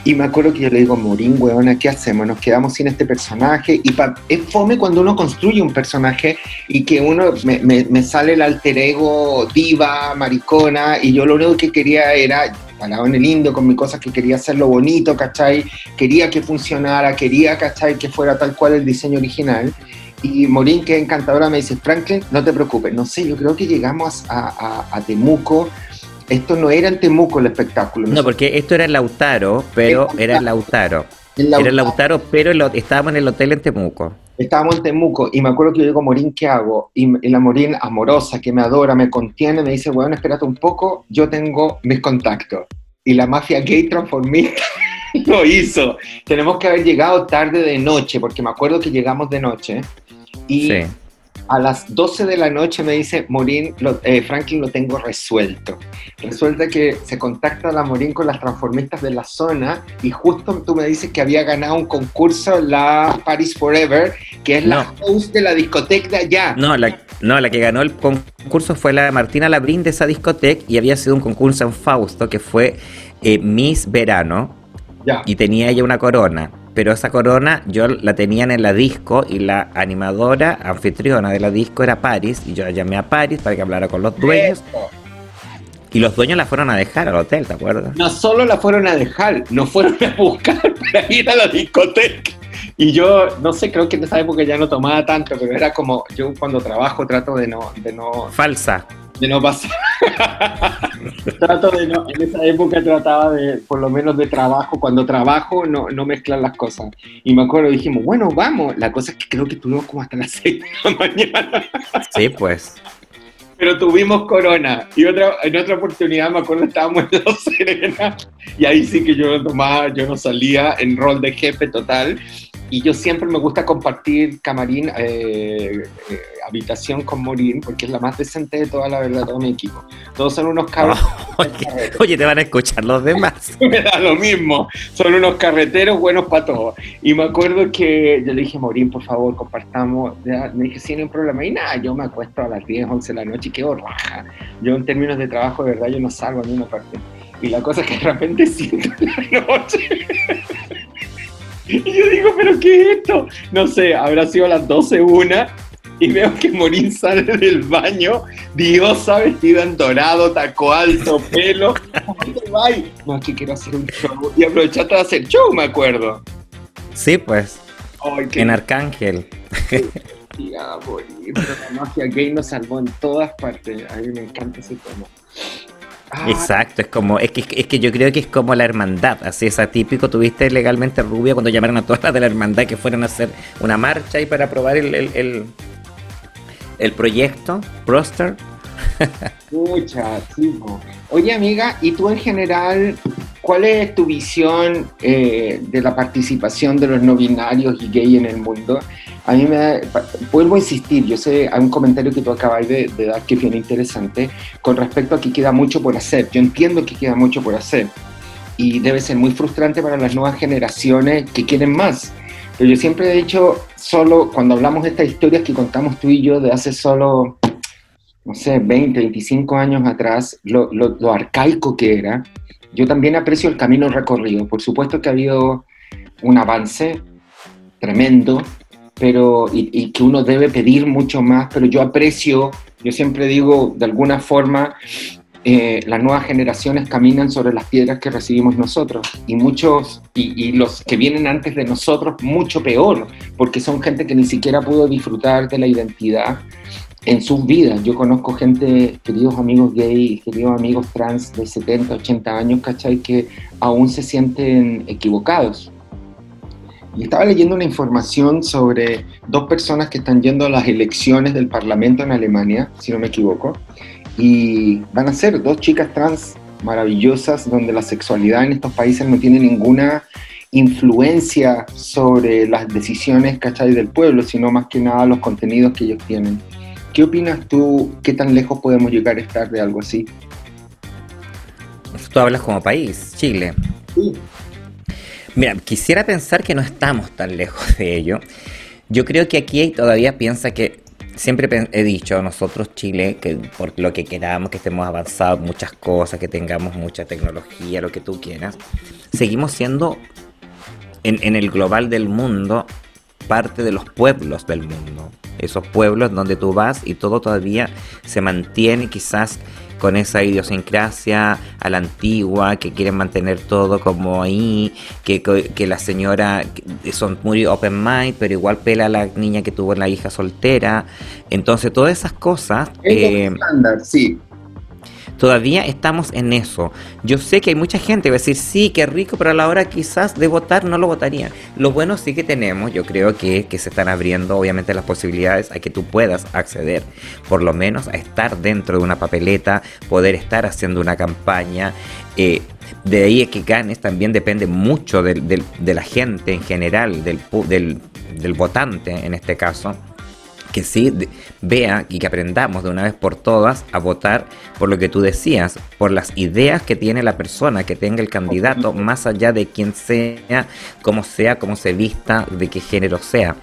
Y me acuerdo que yo le digo, Morín, weona, ¿qué hacemos? Nos quedamos sin este personaje. Y es fome cuando uno construye un personaje y que uno me, me, sale el alter ego diva, maricona, y yo lo único que quería era parado en el indio con mi cosa que quería hacerlo bonito, ¿cachai? Quería que funcionara, quería, ¿cachai? Que fuera tal cual el diseño original. Y Morín, que encantadora, me dice, Franklin, no te preocupes. No sé, yo creo que llegamos a, a, a Temuco esto no era en Temuco el espectáculo. No, porque esto era en Lautaro, pero era en Lautaro. Era en Lautaro, pero estábamos en el hotel en Temuco. Estábamos en Temuco y me acuerdo que yo digo, Morín, ¿qué hago? Y, la Morín amorosa, que me adora, me contiene, me dice, bueno, espérate un poco, yo tengo mis contactos. Y la mafia gay transformista lo hizo. Tenemos que haber llegado tarde de noche, porque me acuerdo que llegamos de noche. Y sí a las 12 de la noche me dice, Morín, eh, Franklin lo tengo resuelto. Resulta que se contacta la Morín con las transformistas de la zona y justo tú me dices que había ganado un concurso, la Paris Forever, que es la host de la discoteca de allá. No la, no, la que ganó el concurso fue la Martina Labrín de esa discoteca y había sido un concurso en Fausto que fue eh, Miss Verano. Ya. Y tenía ella una corona pero esa corona yo la tenían en la disco y la animadora anfitriona de la disco era Paris y yo la llamé a Paris para que hablara con los dueños. Y los dueños la fueron a dejar al hotel, ¿te acuerdas? No solo la fueron a dejar, nos fueron a buscar para ir a la discoteca. Y yo, no sé, creo que en esa época ya no tomaba tanto, pero era como, yo cuando trabajo trato de no... De no Falsa de no pasar. Trato de no, en esa época trataba de, por lo menos de trabajo, cuando trabajo no, no mezclan las cosas. Y me acuerdo, dijimos, bueno, vamos. La cosa es que creo que tuvimos como hasta las 6 de la mañana. Sí, pues. Pero tuvimos corona. Y otra, en otra oportunidad, me acuerdo, estábamos en Los Serena. Y ahí sí que yo no tomaba, yo no salía en rol de jefe total y yo siempre me gusta compartir camarín, eh, eh, habitación con Morín, porque es la más decente de toda la verdad, todo mi equipo. Todos son unos carros. oye, te van a escuchar los demás. me da lo mismo, son unos carreteros buenos para todos. Y me acuerdo que yo le dije, Morín, por favor, compartamos. me dije, sí, no hay problema. Y nada, yo me acuesto a las 10, 11 de la noche y quedo raja. Yo en términos de trabajo, de verdad, yo no salgo a ninguna parte. Y la cosa es que de repente siento en la noche y yo digo, ¿pero qué es esto? No sé, habrá sido a las 12 una y veo que Morín sale del baño, diosa, vestida en dorado, taco alto, pelo. ¿Dónde va? No, es que quiero hacer un show. Y aprovechaste de hacer show, me acuerdo. Sí, pues. en Arcángel. Ya, Morín, pero la magia gay nos salvó en todas partes. A mí me encanta ese tema. Ah. Exacto, es como, es que, es que yo creo que es como la hermandad, así es atípico, tuviste legalmente rubia cuando llamaron a todas las de la hermandad que fueron a hacer una marcha ahí para aprobar el, el, el, proyecto, Proster. Mucha, Oye amiga, ¿y tú en general, cuál es tu visión eh, de la participación de los no binarios y gay en el mundo? A mí me vuelvo a insistir, yo sé, hay un comentario que tú acabas de, dar que viene interesante con respecto a que queda mucho por hacer. Yo entiendo que queda mucho por hacer y debe ser muy frustrante para las nuevas generaciones que quieren más. Pero yo siempre he dicho, solo cuando hablamos de estas historias que contamos tú y yo de hace solo, no sé, 20, 25 años atrás, lo, lo, lo arcaico que era, yo también aprecio el camino recorrido. Por supuesto que ha habido un avance tremendo, pero y, que uno debe pedir mucho más, pero yo aprecio, yo siempre digo, de alguna forma, eh, las nuevas generaciones caminan sobre las piedras que recibimos nosotros y muchos, y, los que vienen antes de nosotros, mucho peor, porque son gente que ni siquiera pudo disfrutar de la identidad en sus vidas. Yo conozco gente, queridos amigos gay, queridos amigos trans de 70, 80 años, ¿cachai? Que aún se sienten equivocados y estaba leyendo una información sobre dos personas que están yendo a las elecciones del Parlamento en Alemania, si no me equivoco, y van a ser dos chicas trans maravillosas donde la sexualidad en estos países no tiene ninguna influencia sobre las decisiones, ¿cachai? del pueblo, sino más que nada los contenidos que ellos tienen. ¿Qué opinas tú? ¿Qué tan lejos podemos llegar a estar de algo así? Tú hablas como país, Chile. Sí. Mira, quisiera pensar que no estamos tan lejos de ello. Yo creo que aquí todavía piensa que siempre he dicho nosotros Chile que por lo que queramos que estemos avanzados muchas cosas que tengamos mucha tecnología lo que tú quieras seguimos siendo en, en, el global del mundo parte de los pueblos del mundo esos pueblos donde tú vas y todo todavía se mantiene quizás con esa idiosincrasia a la antigua, que quieren mantener todo como ahí, que, que la señora son muy open mind, pero igual pela a la niña que tuvo la hija soltera. Entonces, todas esas cosas... Es eh, estándar, sí. Todavía estamos en eso. Yo sé que hay mucha gente que va a decir, sí, qué rico, pero a la hora quizás de votar no lo votaría. Lo bueno sí que tenemos, yo creo que, que se están abriendo obviamente las posibilidades a que tú puedas acceder, por lo menos a estar dentro de una papeleta, poder estar haciendo una campaña. Eh, de ahí es que ganes también depende mucho de, la gente en general, del, del, del votante en este caso que sí vea y que aprendamos de una vez por todas a votar por lo que tú decías, por las ideas que tiene la persona, que tenga el candidato, más allá de quién sea, cómo sea, cómo se vista, de qué género sea.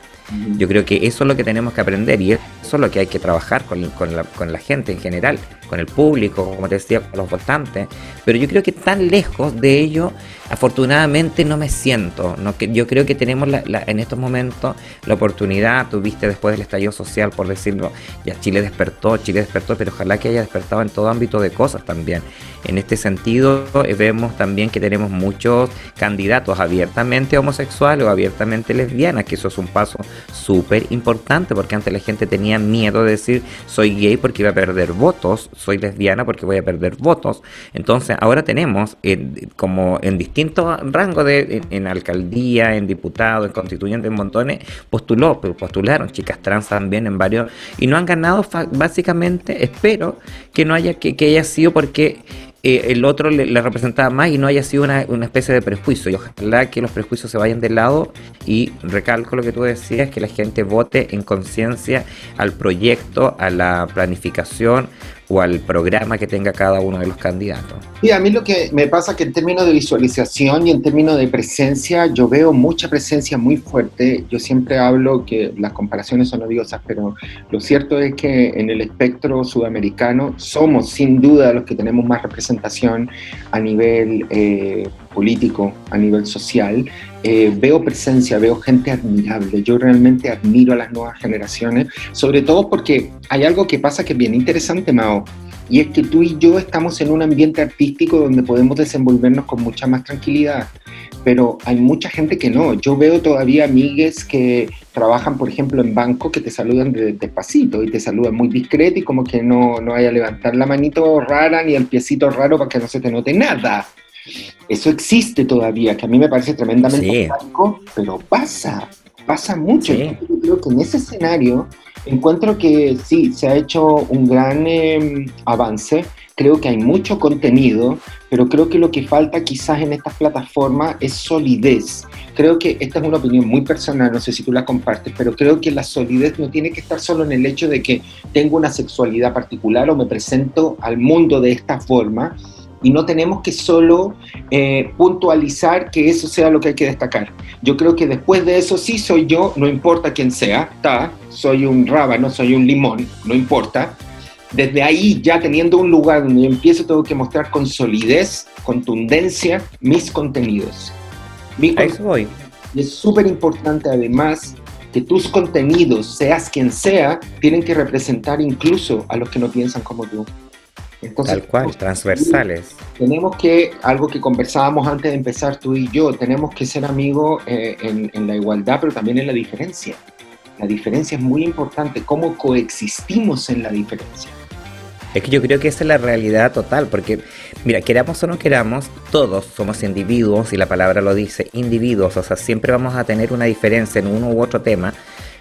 Yo creo que eso es lo que tenemos que aprender y eso es lo que hay que trabajar con, con, la, con la gente en general, con el público, como te decía, con los votantes. Pero yo creo que tan lejos de ello afortunadamente no me siento. No, que, yo creo que tenemos en estos momentos la oportunidad, tuviste después del estallido social, por decirlo, ya Chile despertó, Chile despertó, pero ojalá que haya despertado en todo ámbito de cosas también. En este sentido, eh, vemos también que tenemos muchos candidatos abiertamente homosexuales o abiertamente lesbianas, que eso es un paso súper importante, porque antes la gente tenía miedo de decir soy gay porque iba a perder votos, soy lesbiana porque voy a perder votos. Entonces, ahora tenemos como en distintos rangos de en, alcaldía, en diputado, en constituyente, en montones, postuló, postularon chicas trans también en varios y no han ganado básicamente, espero que no haya que, que haya sido porque eh, el otro le, representaba más y no haya sido una, especie de prejuicio. Y ojalá que los prejuicios se vayan de lado y recalco lo que tú decías, que la gente vote en conciencia al proyecto, a la planificación, o al programa que tenga cada uno de los candidatos. Y a mí lo que me pasa que en términos de visualización y en términos de presencia, yo veo mucha presencia muy fuerte. Yo siempre hablo que las comparaciones son odiosas, pero lo cierto es que en el espectro sudamericano somos sin duda los que tenemos más representación a nivel eh, político, a nivel social, eh, veo presencia, veo gente admirable. Yo realmente admiro a las nuevas generaciones, sobre todo porque hay algo que pasa que es bien interesante, Mao, y es que tú y yo estamos en un ambiente artístico donde podemos desenvolvernos con mucha más tranquilidad, pero hay mucha gente que no. Yo veo todavía amigues que trabajan, por ejemplo, en banco, que te saludan despacito y te saludan muy discreto y como que no, no hay a levantar la manito rara ni el piecito raro para que no se te note nada. Eso existe todavía, que a mí me parece tremendamente sí. pero pasa, pasa mucho. Yo creo que en ese escenario encuentro que sí, se ha hecho un gran em, avance. Creo que hay mucho contenido, pero creo que lo que falta quizás en estas plataformas es solidez. Creo que esta es una opinión muy personal, no sé si tú la compartes, pero creo que la solidez no tiene que estar solo en el hecho de que tengo una sexualidad particular o me presento al mundo de esta forma, y no tenemos que solo eh, puntualizar que eso sea lo que hay que destacar. Yo creo que después de eso sí soy yo, no importa quién sea, está, soy un rábano, soy un limón, no importa. Desde ahí, ya teniendo un lugar donde yo empiezo, tengo que mostrar con solidez, contundencia, mis contenidos. Mi voy. Y es súper importante además que tus contenidos, seas quien sea, tienen que representar incluso a los que no piensan como tú. Tal cual, transversales. Tenemos que, algo que conversábamos antes de empezar tú y yo, tenemos que ser amigos eh, en, la igualdad, pero también en la diferencia. La diferencia es muy importante, cómo coexistimos en la diferencia. Es que yo creo que esa es la realidad total, porque, mira, queramos o no queramos, todos somos individuos, y la palabra lo dice, individuos, o sea, siempre vamos a tener una diferencia en uno u otro tema,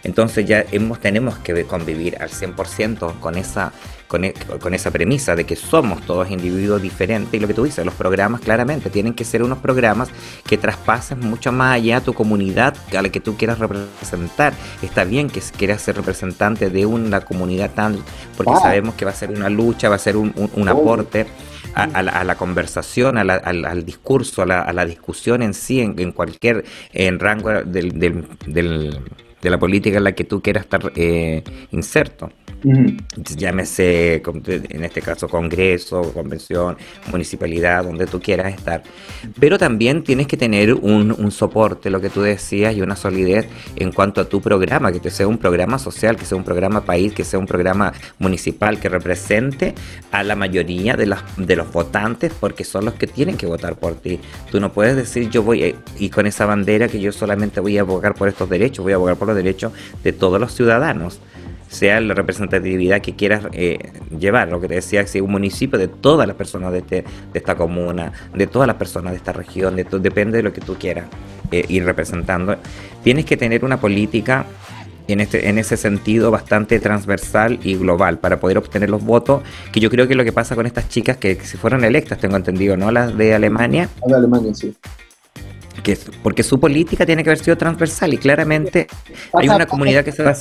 entonces ya hemos, tenemos que convivir al 100% con esa, con, e, con, esa premisa de que somos todos individuos diferentes y lo que tú dices, los programas claramente tienen que ser unos programas que traspasen mucho más allá a tu comunidad a la que tú quieras representar. Está bien que quieras ser representante de una comunidad tal, porque sabemos que va a ser una lucha, va a ser un, aporte. A, la, conversación, al, discurso, a la, discusión en sí, en, cualquier en rango del, del, de la política en la que tú quieras estar eh, inserto. Llámese, en este caso, congreso, convención, municipalidad, donde tú quieras estar. Pero también tienes que tener un, soporte, lo que tú decías, y una solidez en cuanto a tu programa, que sea un programa social, que sea un programa país, que sea un programa municipal que represente a la mayoría de, las, de los votantes, porque son los que tienen que votar por ti. Tú no puedes decir yo voy, eh, y con esa bandera que yo solamente voy a abogar por estos derechos, voy a abogar por los derechos de todos los ciudadanos sea la representatividad que quieras eh, llevar. Lo que te decía, si un municipio de todas las personas de, este, de esta comuna, de todas las personas de esta región, de depende de lo que tú quieras eh, ir representando, tienes que tener una política en, este, en ese sentido bastante transversal y global para poder obtener los votos, que yo creo que lo que pasa con estas chicas que, si fueron electas, tengo entendido, ¿no? Las de Alemania. Alemania, sí. Que, porque su política tiene que haber sido transversal y claramente hay una comunidad que se va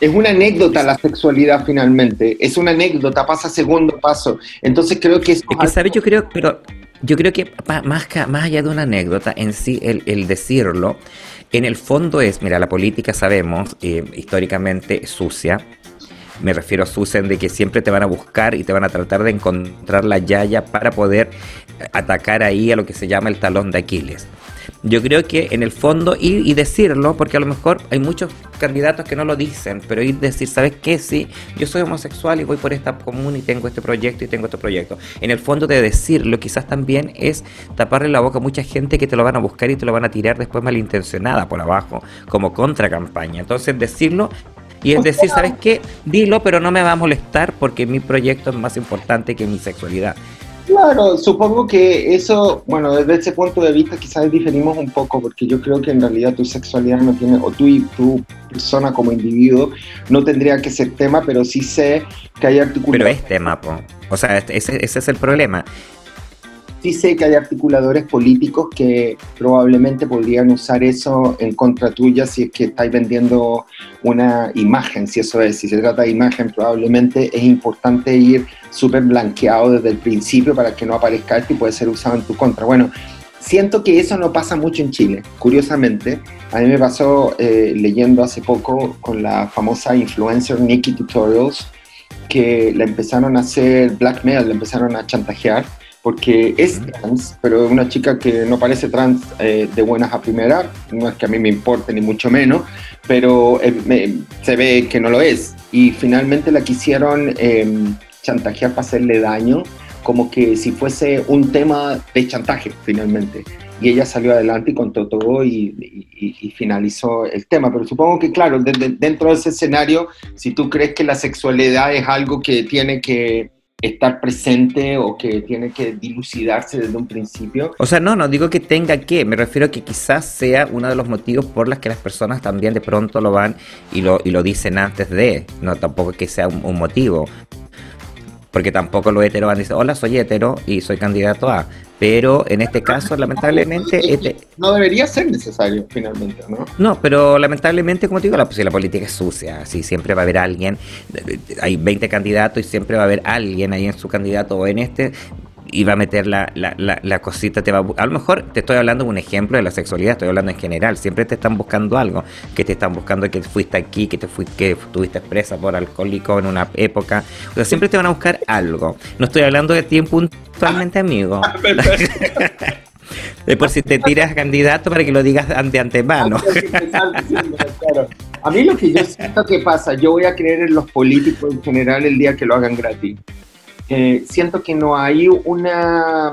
es una anécdota la sexualidad finalmente, es una anécdota, pasa segundo paso. Entonces creo que es... Es que, ¿sabes? Yo creo, pero yo creo que más, más allá de una anécdota en sí, el, el decirlo, en el fondo es, mira, la política sabemos, eh, históricamente sucia. Me refiero a sucia de que siempre te van a buscar y te van a tratar de encontrar la yaya para poder atacar ahí a lo que se llama el talón de Aquiles. Yo creo que en el fondo ir y decirlo, porque a lo mejor hay muchos candidatos que no lo dicen, pero ir decir, ¿sabes qué? Sí, yo soy homosexual y voy por esta común y tengo este proyecto y tengo este proyecto. En el fondo de decirlo quizás también es taparle la boca a mucha gente que te lo van a buscar y te lo van a tirar después malintencionada por abajo, como contra campaña. Entonces decirlo y es decir, ¿sabes qué? Dilo, pero no me va a molestar porque mi proyecto es más importante que mi sexualidad. Claro, supongo que eso, bueno, desde ese punto de vista quizás diferimos un poco, porque yo creo que en realidad tu sexualidad no tiene, o tú y tu persona como individuo no tendría que ser tema, pero sí sé que hay articuladores. Pero es tema, po. O sea, ese, ese es el problema sí sé que hay articuladores políticos que probablemente podrían usar eso en contra tuya si es que estáis vendiendo una imagen, si eso es, si se trata de imagen, probablemente es importante ir súper blanqueado desde el principio para que no aparezca esto y puede ser usado en tu contra. Bueno, siento que eso no pasa mucho en Chile, curiosamente. A mí me pasó eh, leyendo hace poco con la famosa influencer Nikki Tutorials, que la empezaron a hacer blackmail, la empezaron a chantajear porque es trans, pero es una chica que no parece trans eh, de buenas a primera, no es que a mí me importe ni mucho menos, pero eh, se ve que no lo es. Y finalmente la quisieron em, chantajear para hacerle daño, como que si fuese un tema de chantaje finalmente. Y ella salió adelante y contó todo y, y, finalizó el tema. Pero supongo que, claro, dentro de ese escenario, si tú crees que la sexualidad es algo que tiene que estar presente o que tiene que dilucidarse desde un principio. O sea, no, no digo que tenga que, me refiero a que quizás sea uno de los motivos por los que las personas también de pronto lo van y lo, y lo dicen antes de, no tampoco que sea un motivo, porque tampoco los heteros van a decir, hola, soy hetero y soy candidato a. Pero en este caso, lamentablemente... Este no debería ser necesario, finalmente, ¿no? No, pero lamentablemente, como te digo, la, pues, la política es sucia. Así siempre va a haber alguien, hay 20 candidatos y siempre va a haber alguien ahí en su candidato o en este y va a meter la, la, la, cosita, te va a, lo mejor te estoy hablando de un ejemplo de la sexualidad, estoy hablando en general, siempre te están buscando algo, que te están buscando que fuiste aquí, que te fuiste, que estuviste presa por alcohólico en una época, o sea, siempre te van a buscar algo. No estoy hablando de ti puntualmente, amigo. De por si te tiras candidato para que lo digas de antemano. A mí lo que yo siento que pasa, yo voy a creer en los políticos en general el día que lo hagan gratis. Eh, siento que no hay una,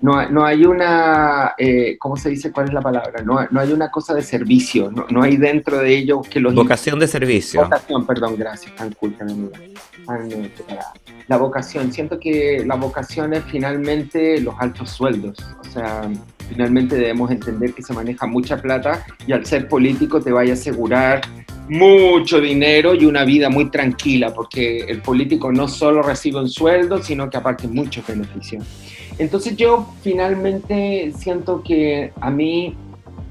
no, no hay una, eh, ¿cómo se dice? ¿Cuál es la palabra? No, no hay una cosa de servicio, no, no, hay dentro de ello que los... Vocación de servicio. Vocación, perdón, gracias, tan culta, La vocación, siento que la vocación es finalmente los altos sueldos, o sea, finalmente debemos entender que se maneja mucha plata y al ser político te vaya a asegurar mucho dinero y una vida muy tranquila, porque el político no solo recibe un sueldo, sino que aparte muchos beneficios. Entonces yo finalmente siento que a mí,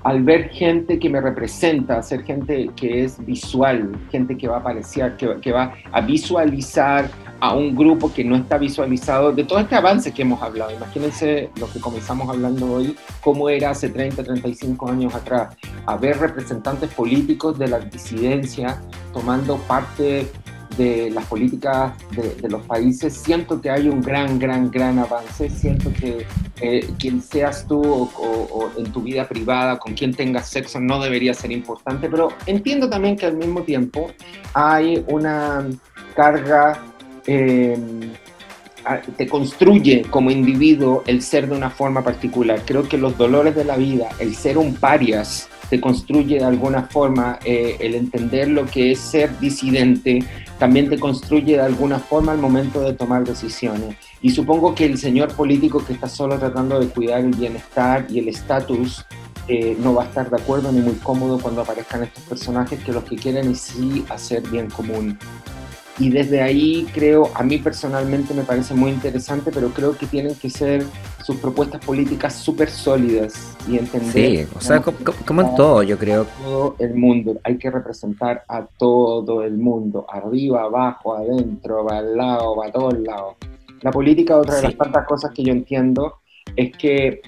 al ver gente que me representa, ser gente que es visual, gente que va a aparecer, que, que va a visualizar a un grupo que no está visualizado de todo este avance que hemos hablado. Imagínense lo que comenzamos hablando hoy, cómo era hace 30, 35 años atrás, a ver representantes políticos de la disidencia tomando parte de las políticas de, los países, siento que hay un gran, gran, gran avance, siento que eh, quien seas tú o, o, en tu vida privada, con quien tengas sexo, no debería ser importante, pero entiendo también que al mismo tiempo hay una carga eh, te construye como individuo el ser de una forma particular. Creo que los dolores de la vida, el ser un parias, te construye de alguna forma eh, el entender lo que es ser disidente, también te construye de alguna forma al momento de tomar decisiones. Y supongo que el señor político que está solo tratando de cuidar el bienestar y el estatus eh, no va a estar de acuerdo ni muy cómodo cuando aparezcan estos personajes que los que quieren es sí hacer bien común. Y desde ahí creo, a mí personalmente me parece muy interesante, pero creo que tienen que ser sus propuestas políticas súper sólidas y entender... Sí, o sea, como, en todo, yo creo. Todo el mundo, hay que representar a todo el mundo, arriba, abajo, adentro, va al lado, va a todos lados. La política, otra de las tantas cosas que yo entiendo, es que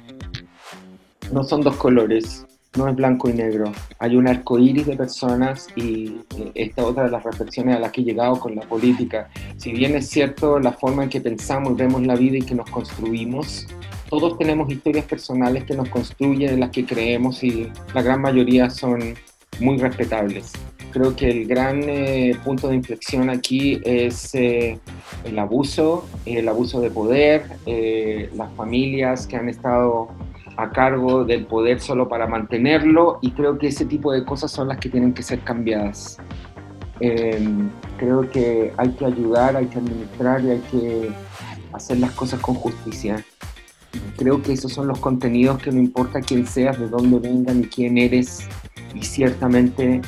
no son dos colores, no es blanco y negro. Hay un arco iris de personas y eh, esta es otra de las reflexiones a las que he llegado con la política. Si bien es cierto la forma en que pensamos y vemos la vida y que nos construimos, todos tenemos historias personales que nos construyen, en las que creemos y la gran mayoría son muy respetables. Creo que el gran eh, punto de inflexión aquí es eh, el abuso, el abuso de poder, las familias que han estado a cargo del poder solo para mantenerlo y creo que ese tipo de cosas son las que tienen que ser cambiadas. Em, creo que hay que ayudar, hay que administrar y hay que hacer las cosas con justicia. Creo que esos son los contenidos que no importa quién seas, de dónde vengan y quién eres y ciertamente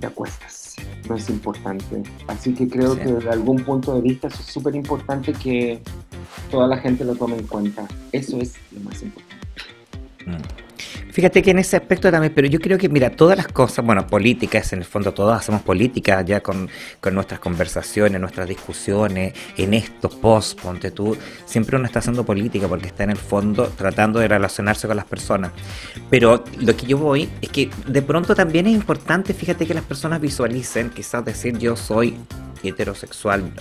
te acuestas. No es importante. Así que creo que desde algún punto de vista eso es súper importante que toda la gente lo tome en cuenta. Eso es lo más importante. Mm. Fíjate que en ese aspecto también, pero yo creo que, mira, todas las cosas, bueno, políticas, en el fondo todos hacemos política ya con, nuestras conversaciones, nuestras discusiones, en estos post, ponte tú, siempre uno está haciendo política porque está en el fondo tratando de relacionarse con las personas. Pero lo que yo voy es que de pronto también es importante, fíjate que las personas visualicen, quizás decir yo soy heterosexual,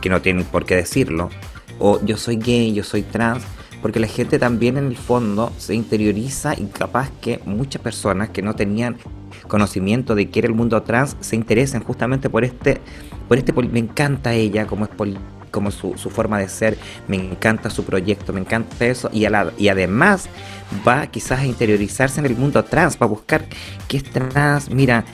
que no tienen por qué decirlo, o yo soy gay, yo soy trans, porque la gente también en el fondo se interioriza y capaz que muchas personas que no tenían conocimiento de qué era el mundo trans se interesen justamente por este, por este, me encanta ella como es como su, forma de ser, me encanta su proyecto, me encanta eso, y, y además va quizás a interiorizarse en el mundo trans, va a buscar qué es trans, mira,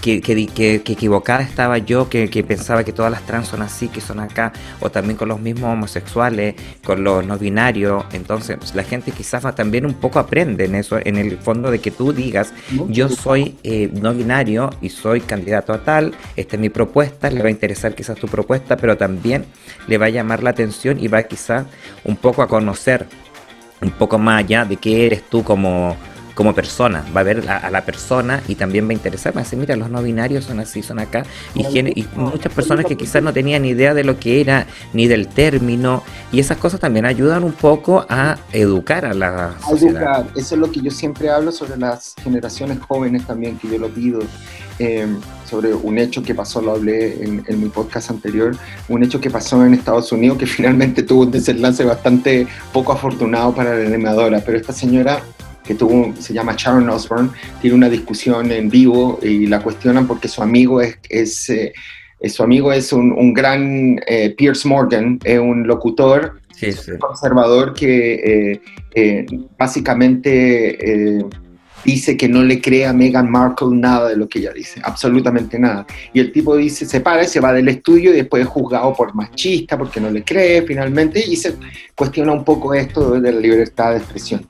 que, que, equivocada estaba yo, que, pensaba que todas las trans son así, que son acá, o también con los mismos homosexuales, con los no binarios. Entonces, pues, la gente quizás también un poco aprende en eso, en el fondo de que tú digas, yo soy eh, no binario y soy candidato a tal, esta es mi propuesta, le va a interesar quizás tu propuesta, pero también le va a llamar la atención y va quizás un poco a conocer un poco más allá de qué eres tú como como persona, va a ver a, la persona y también va a interesar, va a decir, mira, los no binarios son así, son acá, y, y muchas personas que quizás no tenían ni idea de lo que era, ni del término, y esas cosas también ayudan un poco a educar a la sociedad. Educar, eso es lo que yo siempre hablo sobre las generaciones jóvenes también, que yo lo pido. Em, sobre un hecho que pasó, lo hablé en, en, mi podcast anterior, un hecho que pasó en Estados Unidos que finalmente tuvo un desenlace bastante poco afortunado para la animadora, pero esta señora que tuvo, se llama Sharon Osbourne, tiene una discusión en vivo y la cuestionan porque su amigo es, es eh, su amigo es un, gran eh, Pierce Morgan, es un locutor conservador que eh, básicamente dice que no le cree a Meghan Markle nada de lo que ella dice, absolutamente nada. Y el tipo dice, se para y se va del estudio y después es juzgado por machista porque no le cree finalmente y se cuestiona un poco esto de la libertad de expresión.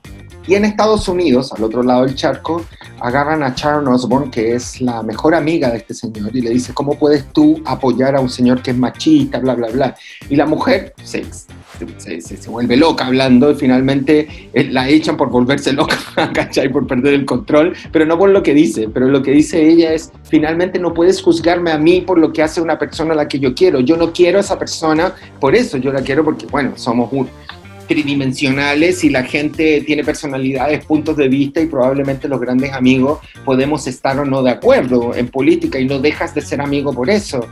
Y en Estados Unidos, al otro lado del charco, agarran a Sharon Osbourne, que es la mejor amiga de este señor, y le dice, ¿cómo puedes tú apoyar a un señor que es machista, bla, bla, bla? Y la mujer se, se, se, vuelve loca hablando y finalmente eh, la echan por volverse loca, ¿cachai? Por perder el control, pero no por lo que dice, pero lo que dice ella es, finalmente no puedes juzgarme a mí por lo que hace una persona a la que yo quiero. Yo no quiero a esa persona, por eso yo la quiero porque, bueno, somos un tridimensionales y la gente tiene personalidades, puntos de vista y probablemente los grandes amigos podemos estar o no de acuerdo en política y no dejas de ser amigo por eso.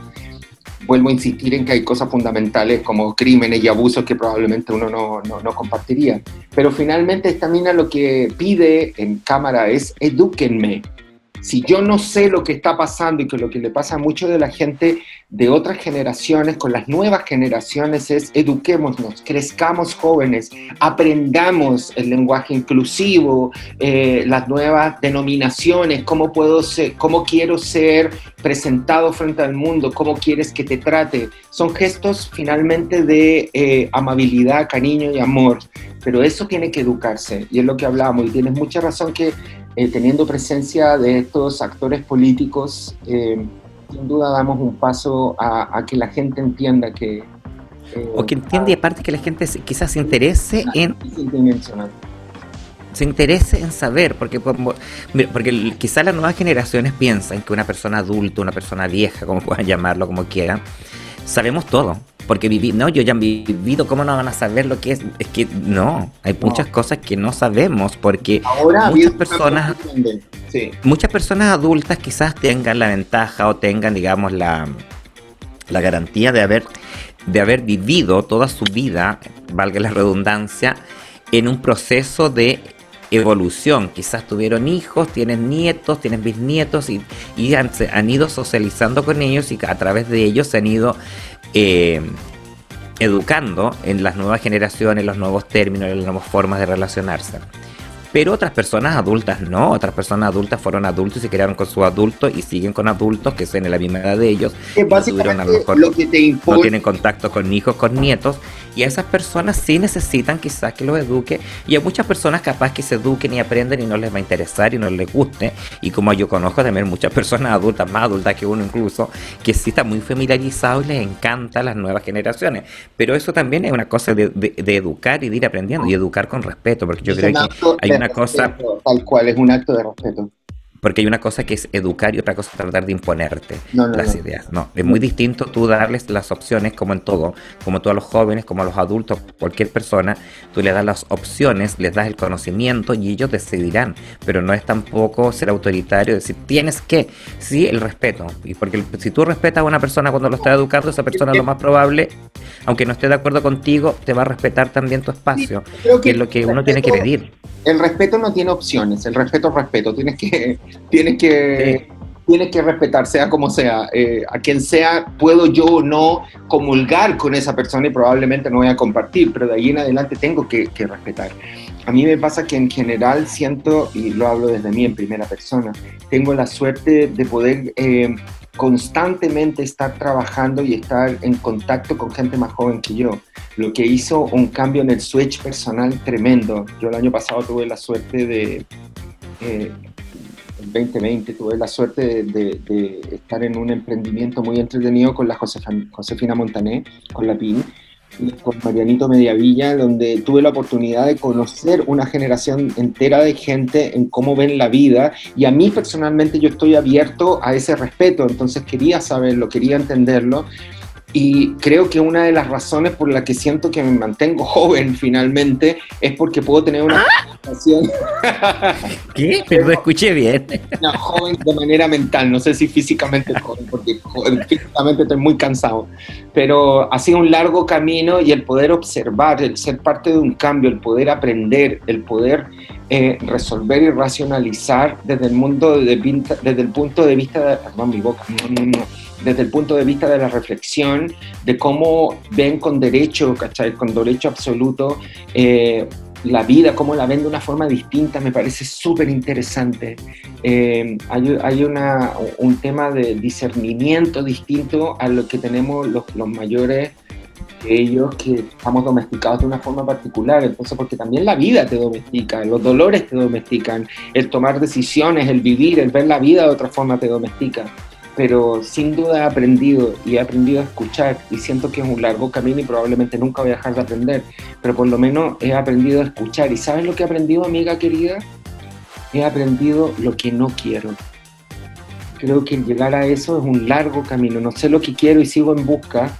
Vuelvo a insistir en que hay cosas fundamentales como crímenes y abusos que probablemente uno no, no, no compartiría. Pero finalmente esta mina lo que pide en cámara es edúquenme, Si yo no sé lo que está pasando y que lo que le pasa a mucho de la gente de otras generaciones con las nuevas generaciones es eduquémonos, crezcamos jóvenes, aprendamos el lenguaje inclusivo, eh, las nuevas denominaciones, cómo puedo ser, cómo quiero ser presentado frente al mundo, cómo quieres que te trate. Son gestos finalmente de eh, amabilidad, cariño y amor, pero eso tiene que educarse y es lo que hablamos y tienes mucha razón que eh, teniendo presencia de estos actores políticos, eh, sin duda damos un paso a, que la gente entienda que... Eh, o que entienda y aparte que la gente quizás se interese en... Se interese en saber, porque, porque quizás las nuevas generaciones piensan que una persona adulta, una persona vieja, como puedan llamarlo, como quieran, sabemos todo porque viví, no, yo ya he vivido, ¿cómo no van a saber lo que es? Es que no, hay muchas cosas que no sabemos porque muchas personas, muchas personas adultas quizás tengan la ventaja o tengan, digamos, la, la garantía de haber, de haber vivido toda su vida, valga la redundancia, en un proceso de evolución. Quizás tuvieron hijos, tienen nietos, tienen bisnietos y, y han, han, ido socializando con ellos y a través de ellos se han ido eh, educando en las nuevas generaciones, los nuevos términos, las nuevas formas de relacionarse. Pero otras personas adultas no, otras personas adultas fueron adultos y se criaron con sus adultos y siguen con adultos que son en la misma edad de ellos. lo que no tienen contacto con hijos, con nietos y a esas personas sí necesitan quizás que los eduque. Y a muchas personas capaz que se eduquen y aprenden y no les va a interesar y no les guste. Y como yo conozco también muchas personas adultas, más adultas que uno incluso, que sí están muy familiarizados y les encanta las nuevas generaciones. Pero eso también es una cosa de, educar y de ir aprendiendo y educar con respeto, porque yo creo que hay una cosa... Tal cual, es un acto de respeto. Porque hay una cosa que es educar y otra cosa es tratar de imponerte las ideas. No, es muy distinto tú darles las opciones como en todo, como tú a los jóvenes, como a los adultos, cualquier persona, tú le das las opciones, les das el conocimiento y ellos decidirán. Pero no es tampoco ser autoritario, decir tienes que, sí, el respeto. Y porque si tú respetas a una persona cuando lo está educando, esa persona lo más probable, aunque no esté de acuerdo contigo, te va a respetar también tu espacio, que, es lo que uno tiene que pedir el respeto no tiene opciones, el respeto es respeto, tienes que, tienes que, tienes que respetar, sea como sea, eh, a quien sea, puedo yo o no comulgar con esa persona y probablemente no voy a compartir, pero de ahí en adelante tengo que, respetar. A mí me pasa que en general siento, y lo hablo desde mí en primera persona, tengo la suerte de poder eh, constantemente estar trabajando y estar en contacto con gente más joven que yo, lo que hizo un cambio en el switch personal tremendo. Yo el año pasado tuve la suerte de, eh, 2020, tuve la suerte de, estar en un emprendimiento muy entretenido con la Josefina Montané, con la PIN, con Marianito Mediavilla, donde tuve la oportunidad de conocer una generación entera de gente en cómo ven la vida y a mí personalmente yo estoy abierto a ese respeto, entonces quería saberlo, quería entenderlo y creo que una de las razones por la que siento que me mantengo joven finalmente es porque puedo tener una conversación. ¿Qué? Pero lo escuché bien. No, joven de manera mental, no sé si físicamente joven, porque físicamente estoy muy cansado. Pero ha sido un largo camino y el poder observar, el ser parte de un cambio, el poder aprender, el poder eh, resolver y racionalizar desde el mundo, de, desde el punto de vista de. Perdón, mi boca, no, no, no desde el punto de vista de la reflexión, de cómo ven con derecho, ¿cachai? Con derecho absoluto eh, la vida, cómo la ven de una forma distinta, me parece súper interesante. Eh, hay, hay una, un tema de discernimiento distinto a lo que tenemos los, los mayores ellos que estamos domesticados de una forma particular, entonces porque también la vida te domestica, los dolores te domestican, el tomar decisiones, el vivir, el ver la vida de otra forma te domestica pero sin duda he aprendido y he aprendido a escuchar y siento que es un largo camino y probablemente nunca voy a dejar de aprender, pero por lo menos he aprendido a escuchar. ¿Y sabes lo que he aprendido, amiga querida? He aprendido lo que no quiero. Creo que llegar a eso es un largo camino. No sé lo que quiero y sigo en busca.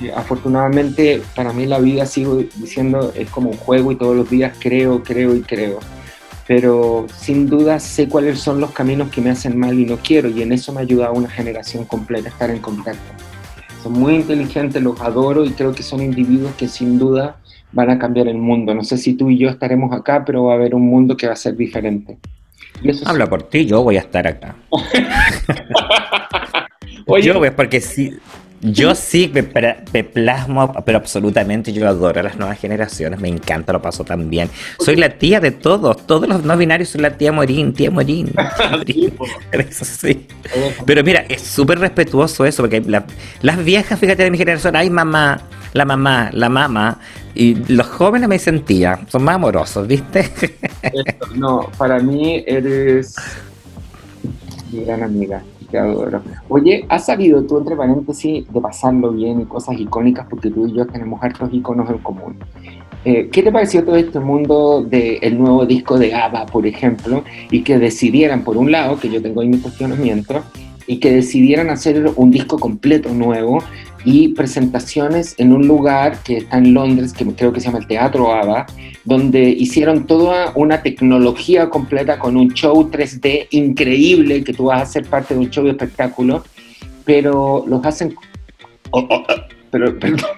Eh, afortunadamente para mí la vida, sigo diciendo, es como un juego y todos los días creo, creo y creo pero sin duda sé cuáles son los caminos que me hacen mal y no quiero, y en eso me ha ayudado una generación completa a estar en contacto. Son muy inteligentes, los adoro y creo que son individuos que sin duda van a cambiar el mundo. No sé si tú y yo estaremos acá, pero va a haber un mundo que va a ser diferente. Habla por ti, yo voy a estar acá. Oye, yo, pues, porque sí, yo sí me, plasmo, pero absolutamente yo adoro a las nuevas generaciones, me encanta, lo paso tan bien. Soy la tía de todos, todos los no binarios son la tía Morín, tía Morín. Eso sí. Pero mira, es súper respetuoso eso, porque las viejas, fíjate de mi generación, ay mamá, la mamá, la mamá, y los jóvenes me sentía, son más amorosos, ¿viste? no, para mí eres mi gran amiga. Te adoro. Oye, ¿has sabido tú, entre paréntesis, de pasarlo bien y cosas icónicas? Porque tú y yo tenemos hartos iconos en común. Eh, ¿Qué te pareció todo este mundo del nuevo disco de ABBA, por ejemplo, y que decidieran, por un lado, que yo tengo ahí mis cuestionamientos, y que decidieran hacer un disco completo nuevo y presentaciones en un lugar que está en Londres, que creo que se llama el Teatro ABBA, donde hicieron toda una tecnología completa con un show 3D increíble, que tú vas a ser parte de un show de espectáculo, pero los hacen... Oh, oh, oh, pero, perdón.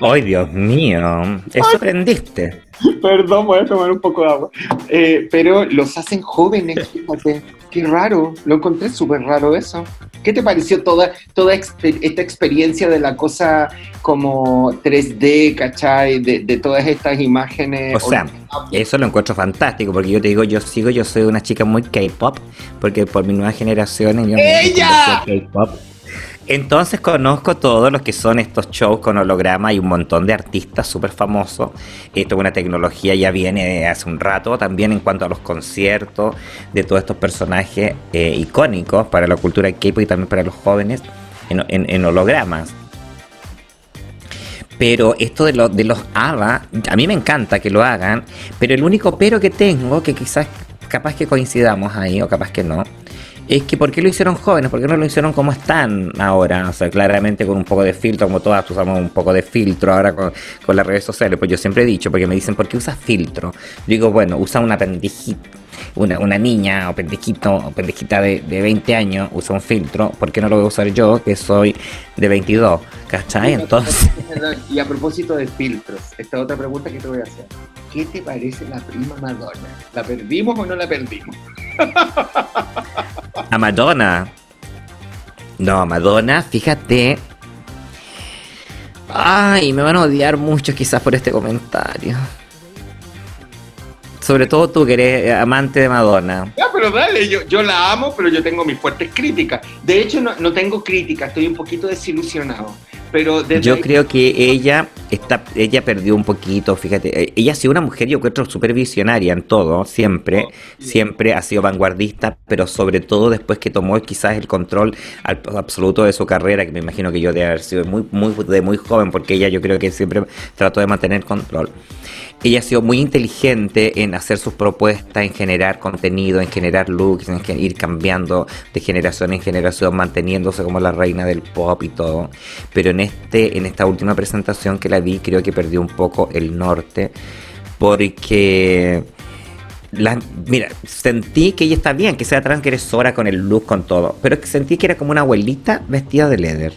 ¡Ay, Dios mío! Eso aprendiste. Perdón, voy a tomar un poco de agua. Eh, pero los hacen jóvenes, fíjate. Qué raro, lo encontré súper raro eso. ¿Qué te pareció toda, toda esta experiencia de la cosa como 3D, ¿cachai? De, de todas estas imágenes. O sea, eso lo encuentro fantástico, porque yo te digo, yo sigo, yo soy una chica muy K-pop, porque por mi nueva generación. ¡Ella! K-pop. Entonces conozco todos los que son estos shows con holograma y un montón de artistas súper famosos. Esto es una tecnología ya viene hace un rato, también en cuanto a los conciertos de todos estos personajes eh, icónicos para la cultura K-pop y también para los jóvenes en, hologramas. Pero esto de, de los ABBA, a mí me encanta que lo hagan, pero el único pero que tengo, que quizás capaz que coincidamos ahí o capaz que no, es que ¿por qué lo hicieron jóvenes? ¿Por qué no lo hicieron como están ahora? O sea, claramente con un poco de filtro, como todas usamos un poco de filtro ahora con, las redes sociales. Pues yo siempre he dicho, porque me dicen, ¿por qué usas filtro? digo, bueno, usa una pendejita, una, una niña o pendejito o pendejita de, de 20 años usa un filtro, ¿por qué no lo voy a usar yo que soy de 22? ¿Cachai? Entonces... Y a propósito de filtros, esta otra pregunta que te voy a hacer. ¿Qué te parece la prima Madonna? ¿La perdimos o no la perdimos? A Madonna. No, Madonna, fíjate. Ay, me van a odiar mucho quizás por este comentario. Sobre todo tú que eres amante de Madonna. Ya, pero dale, yo, yo la amo, pero yo tengo mis fuertes críticas. De hecho, no, no tengo críticas, estoy un poquito desilusionado. Pero yo creo que ella está, ella perdió un poquito, fíjate, eh, ella ha sido una mujer, yo creo, súper visionaria en todo, siempre, oh, siempre ha sido vanguardista, pero sobre todo después que tomó quizás el control absoluto de su carrera, que me imagino que yo de haber sido muy, muy, de muy joven, porque ella yo creo que siempre trató de mantener control ella ha sido muy inteligente en hacer sus propuestas, en generar contenido, en generar looks, en ir cambiando de generación en generación, manteniéndose como la reina del pop y todo. Pero en este, en esta última presentación que la vi, creo que perdió un poco el norte, porque mira, sentí que ella está bien, que sea transgresora con el look, con todo, pero es que sentí que era como una abuelita vestida de leather.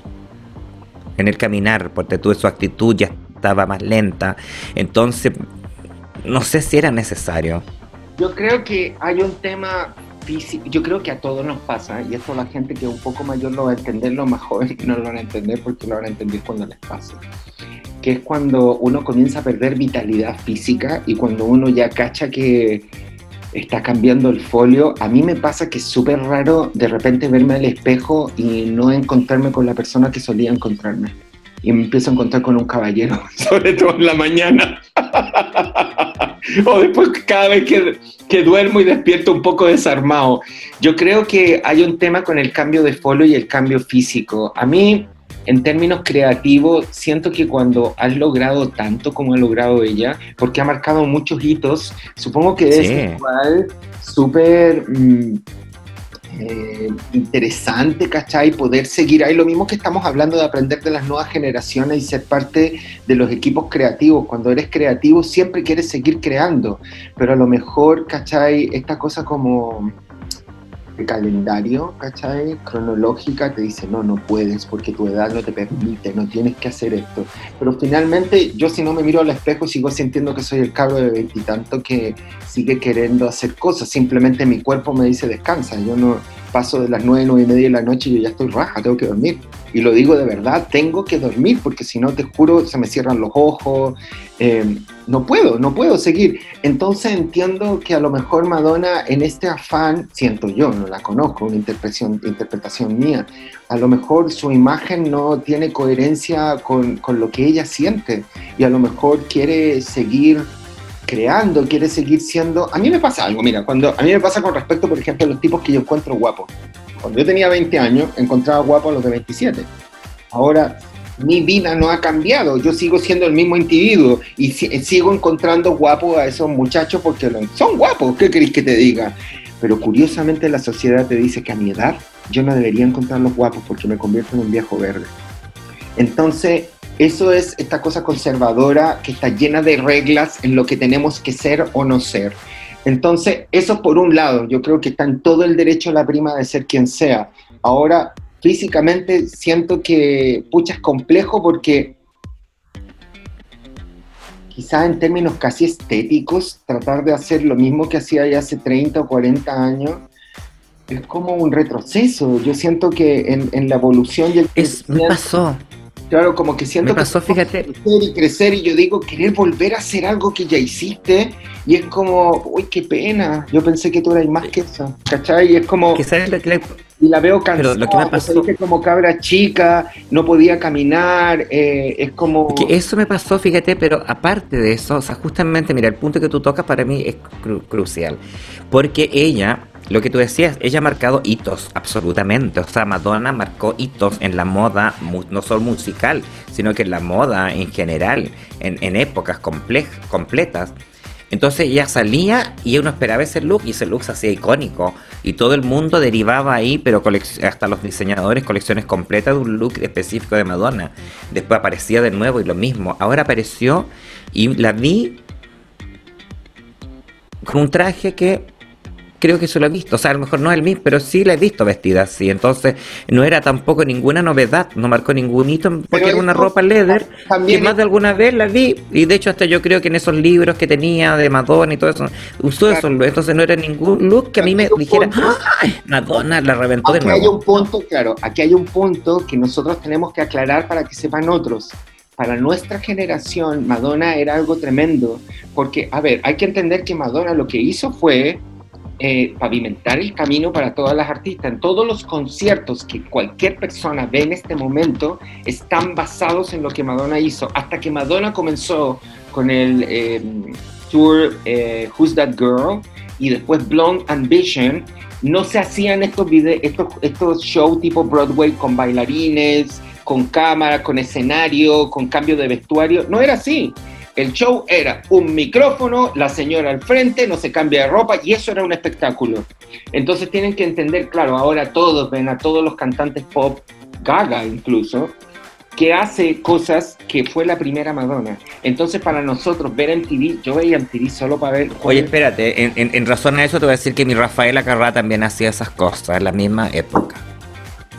En el caminar, porque tuve su actitud ya estaba más lenta. Entonces, no sé si era necesario. Yo creo que hay un tema físico, yo creo que a todos nos pasa, y esto la gente que es un poco mayor lo va a entender, los más jóvenes no lo van a entender porque lo van a entender cuando les pase. Que es cuando uno comienza a perder vitalidad física y cuando uno ya cacha que está cambiando el folio. A mí me pasa que es súper raro de repente verme al espejo y no encontrarme con la persona que solía encontrarme y me empiezo a encontrar con un caballero, sobre todo en la mañana. o después cada vez que, que, duermo y despierto un poco desarmado. Yo creo que hay un tema con el cambio de folio y el cambio físico. A mí, en términos creativos, siento que cuando has logrado tanto como ha logrado ella, porque ha marcado muchos hitos, supongo que es igual súper... Mm, eh, interesante, ¿cachai? Poder seguir ahí. Lo mismo que estamos hablando de aprender de las nuevas generaciones y ser parte de los equipos creativos. Cuando eres creativo siempre quieres seguir creando, pero a lo mejor, ¿cachai? Esta cosa como de calendario, ¿cachai? Cronológica, te dice, no, no puedes porque tu edad no te permite, no tienes que hacer esto. Pero finalmente, yo si no me miro al espejo, sigo sintiendo que soy el cabro de veintitanto que sigue queriendo hacer cosas. Simplemente mi cuerpo me dice, descansa. Yo no paso de las nueve, nueve y media de la noche y yo ya estoy raja, tengo que dormir. Y lo digo de verdad, tengo que dormir porque si no, te juro, se me cierran los ojos. Eh, no puedo, no puedo seguir. Entonces entiendo que a lo mejor Madonna en este afán, siento yo, no la conozco, una interpretación, interpretación mía, a lo mejor su imagen no tiene coherencia con, con lo que ella siente y a lo mejor quiere seguir creando, quiere seguir siendo... A mí me pasa algo, mira, cuando a mí me pasa con respecto, por ejemplo, a los tipos que yo encuentro guapos. Cuando yo tenía 20 años, encontraba guapos a los de 27. Ahora, mi vida no ha cambiado, yo sigo siendo el mismo individuo y sigo encontrando guapos a esos muchachos porque son guapos, ¿qué querés que te diga? Pero curiosamente la sociedad te dice que a mi edad yo no debería encontrarlos guapos porque me convierto en un viejo verde. Entonces, eso es esta cosa conservadora que está llena de reglas en lo que tenemos que ser o no ser. Entonces, eso por un lado, yo creo que está en todo el derecho a la prima de ser quien sea. Ahora, físicamente siento que, pucha, es complejo porque quizás en términos casi estéticos, tratar de hacer lo mismo que hacía ya hace 30 o 40 años es como un retroceso. Yo siento que en, la evolución y el... Es, me pasó. Claro, como que siento me pasó, que fíjate. crecer y crecer y yo digo, querer volver a hacer algo que ya hiciste y es como, uy, qué pena, yo pensé que tú eras más que eso, ¿cachai? Y es como... Que sabes lo que y la veo cansada, lo que me pasó como cabra chica, no podía caminar, eh, es como... Que eso me pasó, fíjate, pero aparte de eso, o sea, justamente, mira, el punto que tú tocas para mí es crucial, porque ella, lo que tú decías, ella ha marcado hitos, absolutamente, o sea, Madonna marcó hitos en la moda, no solo musical, sino que en la moda en general, en, épocas completas. Entonces ella salía y uno esperaba ese look y ese look se hacía icónico. Y todo el mundo derivaba ahí, pero hasta los diseñadores, colecciones completas de un look específico de Madonna. Después aparecía de nuevo y lo mismo. Ahora apareció y la vi con un traje que creo que se lo he visto. O sea, a lo mejor no es el mismo, pero sí la he visto vestida así. Entonces, no era tampoco ninguna novedad, no marcó ningún hito, porque era una ropa leather que más de alguna vez la vi. Y de hecho, hasta yo creo que en esos libros que tenía de Madonna y todo eso, usó eso. Entonces, no era ningún look que a mí me dijera, ¡ay! Madonna la reventó de nuevo. Hay un punto, claro, aquí hay un punto que nosotros tenemos que aclarar para que sepan otros para nuestra generación Madonna era algo tremendo, porque, a ver, hay que entender que Madonna lo que hizo fue eh, pavimentar el camino para todas las artistas. En todos los conciertos que cualquier persona ve en este momento están basados en lo que Madonna hizo. Hasta que Madonna comenzó con el em, tour eh, Who's That Girl y después Blonde Ambition, no se hacían estos, estos, estos shows tipo Broadway con bailarines, con cámara, con escenario, con cambio de vestuario. No era así. El show era un micrófono, la señora al frente, no se cambia de ropa y eso era un espectáculo. Entonces tienen que entender, claro, ahora todos ven a todos los cantantes pop, Gaga incluso, que hace cosas que fue la primera Madonna. Entonces, para nosotros ver MTV, yo veía MTV solo para ver. Oye, espérate, en, razón a eso te voy a decir que mi Rafaela Carrá también hacía esas cosas en la misma época.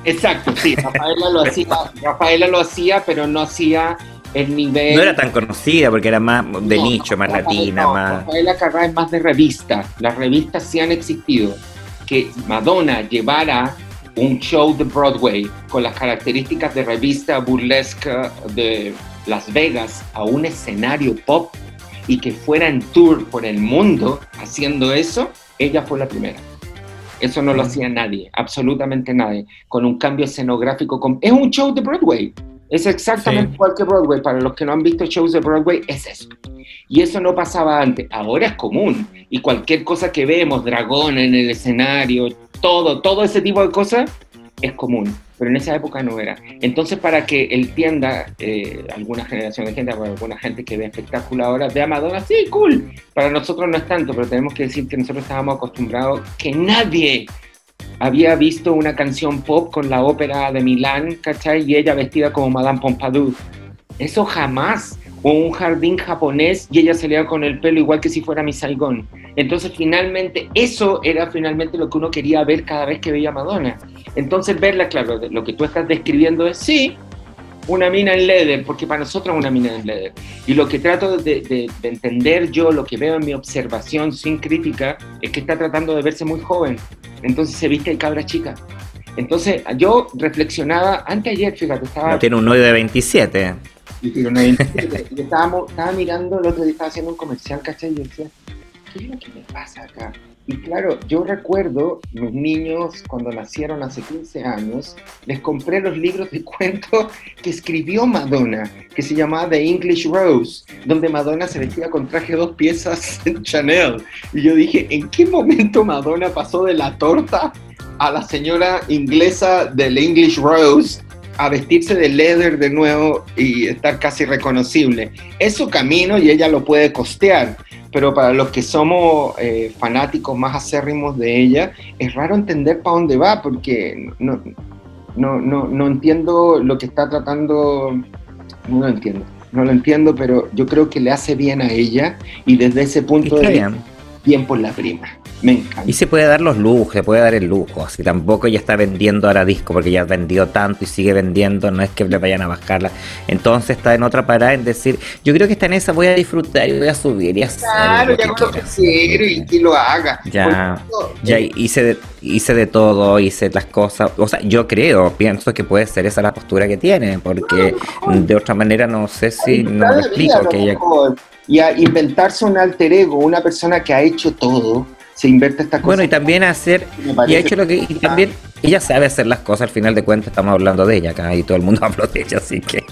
Exacto, sí, Rafaela lo hacía, Rafaela lo hacía, pero no hacía el nivel... No era tan conocida porque era más de nicho, más latina, más... Rafaela Carrá es más de revista. Las revistas sí han existido. Que Madonna llevara un show de Broadway con las características de revista burlesca de Las Vegas a un escenario pop y que fuera en tour por el mundo haciendo eso, ella fue la primera. Eso no lo mm. hacía nadie, absolutamente nadie, con un cambio escenográfico. Es un show de Broadway, es exactamente igual que Broadway. Para los que no han visto shows de Broadway, es eso. Y eso no pasaba antes. Ahora es común. Y cualquier cosa que vemos, dragón en el escenario, todo, todo ese tipo de cosas, es común. Pero en esa época no era. Entonces, para que entienda eh, alguna generación de gente, alguna gente que ve espectáculo ahora, ve a Madonna, sí, cool. Para nosotros no es tanto, pero tenemos que decir que nosotros estábamos acostumbrados que nadie había visto una canción pop con la ópera de Milán, ¿cachai? Y ella vestida como Madame Pompadour. Eso jamás. o un jardín japonés y ella salía con el pelo igual que si fuera mi Saigon. Entonces finalmente eso era finalmente lo que uno quería ver cada vez que veía a Madonna. Entonces verla, claro, lo que tú estás describiendo es sí, una mina en leather, porque para nosotros es una mina en leather. Y lo que trato de, de, entender yo, lo que veo en mi observación sin crítica, es que está tratando de verse muy joven. Entonces se viste de cabra chica. Entonces yo reflexionaba, antes ayer, fíjate, estaba... No tiene un novio de 27. Y una 27. y estábamos, estaba mirando, el otro día estaba haciendo un comercial, ¿cachai? Y yo decía, ¿qué es lo que me pasa acá? Y claro, yo recuerdo mis niños cuando nacieron hace 15 años, les compré los libros de cuentos que escribió Madonna, que se llamaba The English Rose, donde Madonna se vestía con traje dos piezas en Chanel. Y yo dije, ¿en qué momento Madonna pasó de la torta a la señora inglesa del English Rose a vestirse de leather de nuevo y estar casi reconocible? Es su camino y ella lo puede costear pero para los que somos eh, fanáticos más acérrimos de ella, es raro entender para dónde va, porque no, no, no, no entiendo lo que está tratando, no lo entiendo, no lo entiendo, pero yo creo que le hace bien a ella y desde ese punto de vista, bien por la prima. Me encanta. Y se puede dar los lujos, se puede dar el lujo. Si tampoco ya está vendiendo ahora disco porque ya ha vendido tanto y sigue vendiendo, no es que le vayan a bajarla. Entonces está en otra parada en decir, yo creo que está en esa, voy a disfrutar y voy a subir y hacer. Claro, ya lo que quiero y que lo haga. Ya, ya eh, hice, de, hice de todo, hice las cosas. O sea, yo creo, pienso que puede ser esa la postura que tiene, porque de otra manera no sé si no lo explico. Que ella... Y a inventarse un alter ego, una persona que ha hecho todo se invierte esta cosa. Bueno, y también hacer, y ha hecho lo que, y también ella sabe hacer las cosas, al final de cuentas estamos hablando de ella acá y todo el mundo habla de ella, así que...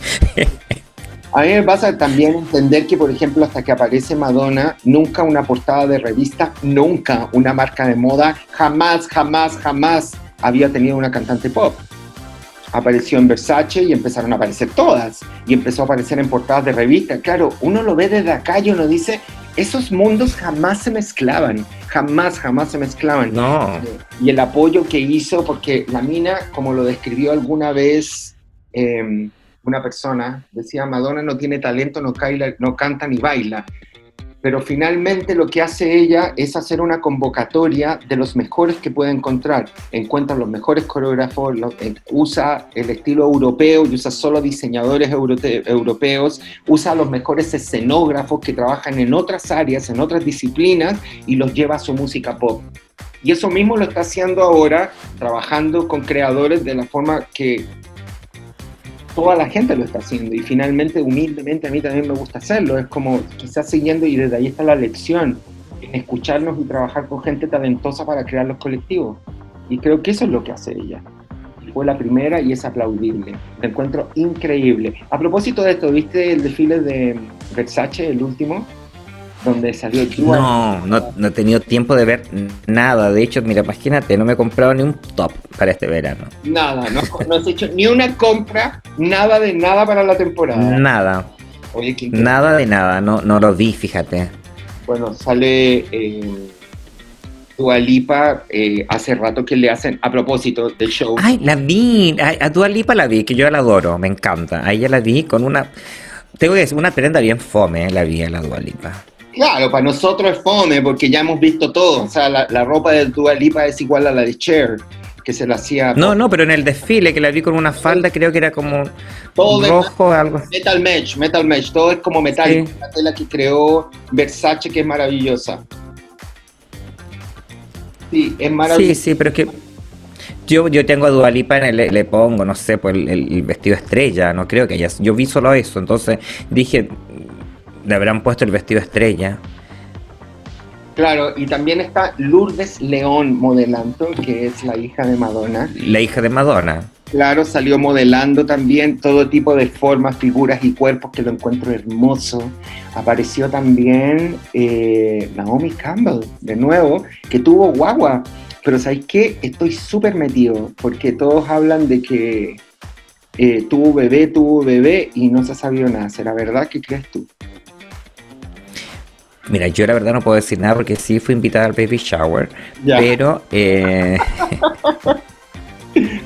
A mí me pasa también entender que, por ejemplo, hasta que aparece Madonna, nunca una portada de revista, nunca una marca de moda, jamás, jamás, jamás había tenido una cantante pop. Apareció en Versace y empezaron a aparecer todas. Y empezó a aparecer en portadas de revista. Claro, uno lo ve desde acá y uno dice, esos mundos jamás se mezclaban, jamás, jamás se mezclaban. No. Y el apoyo que hizo, porque la mina, como lo describió alguna vez em, una persona, decía, Madonna no tiene talento, no, no canta ni baila, pero finalmente lo que hace ella es hacer una convocatoria de los mejores que puede encontrar. Encuentra los mejores coreógrafos, eh, usa el estilo europeo y usa solo diseñadores europeos, usa los mejores escenógrafos que trabajan en otras áreas, en otras disciplinas y los lleva a su música pop. Y eso mismo lo está haciendo ahora, trabajando con creadores de la forma que toda la gente lo está haciendo y finalmente, humildemente, a mí también me gusta hacerlo. Es como quizás siguiendo y desde ahí está la lección, en escucharnos y trabajar con gente talentosa para crear los colectivos. Y creo que eso es lo que hace ella. Fue la primera y es aplaudible. Me encuentro increíble. A propósito de esto, ¿viste el desfile de Versace, el último? Donde salió No, no, he tenido tiempo de ver nada. De hecho, mira, imagínate, no me he comprado ni un top para este verano. Nada, no, no has hecho ni una compra, nada de nada para la temporada. Nada. Oye, nada de nada, no, no lo vi, fíjate. Bueno, sale eh, Dualipa eh, hace rato que le hacen, a propósito del show. Ay, la vi, a, a Dualipa la vi, que yo la adoro, me encanta. A ella la vi con una... Tengo que decir, una prenda bien fome, la vi a la Dualipa. Claro, para nosotros es fome porque ya hemos visto todo. O sea, la, ropa de Dua Lipa es igual a la de Cher, que se la hacía. No, no, pero en el desfile que la vi con una falda, creo que era como todo rojo, algo. Metal Mesh, Metal Mesh, todo es como metal. La tela que creó Versace, que es maravillosa. Sí, es maravillosa. Sí, sí, pero es que. Yo, yo tengo a Dualipa en el, le, pongo, no sé, pues el, el, vestido estrella, no creo que haya. Yo vi solo eso, entonces dije, le habrán puesto el vestido estrella. Claro, y también está Lourdes León modelando, que es la hija de Madonna. La hija de Madonna. Claro, salió modelando también todo tipo de formas, figuras y cuerpos que lo encuentro hermoso. Apareció también eh, Naomi Campbell, de nuevo, que tuvo guagua. Pero ¿sabes qué? Estoy súper metido, porque todos hablan de que eh, tuvo bebé, tuvo bebé y no se ha sabido nada. ¿Será verdad? ¿Qué crees tú? Mira, yo la verdad no puedo decir nada porque sí fui invitada al baby shower, pero... Eh,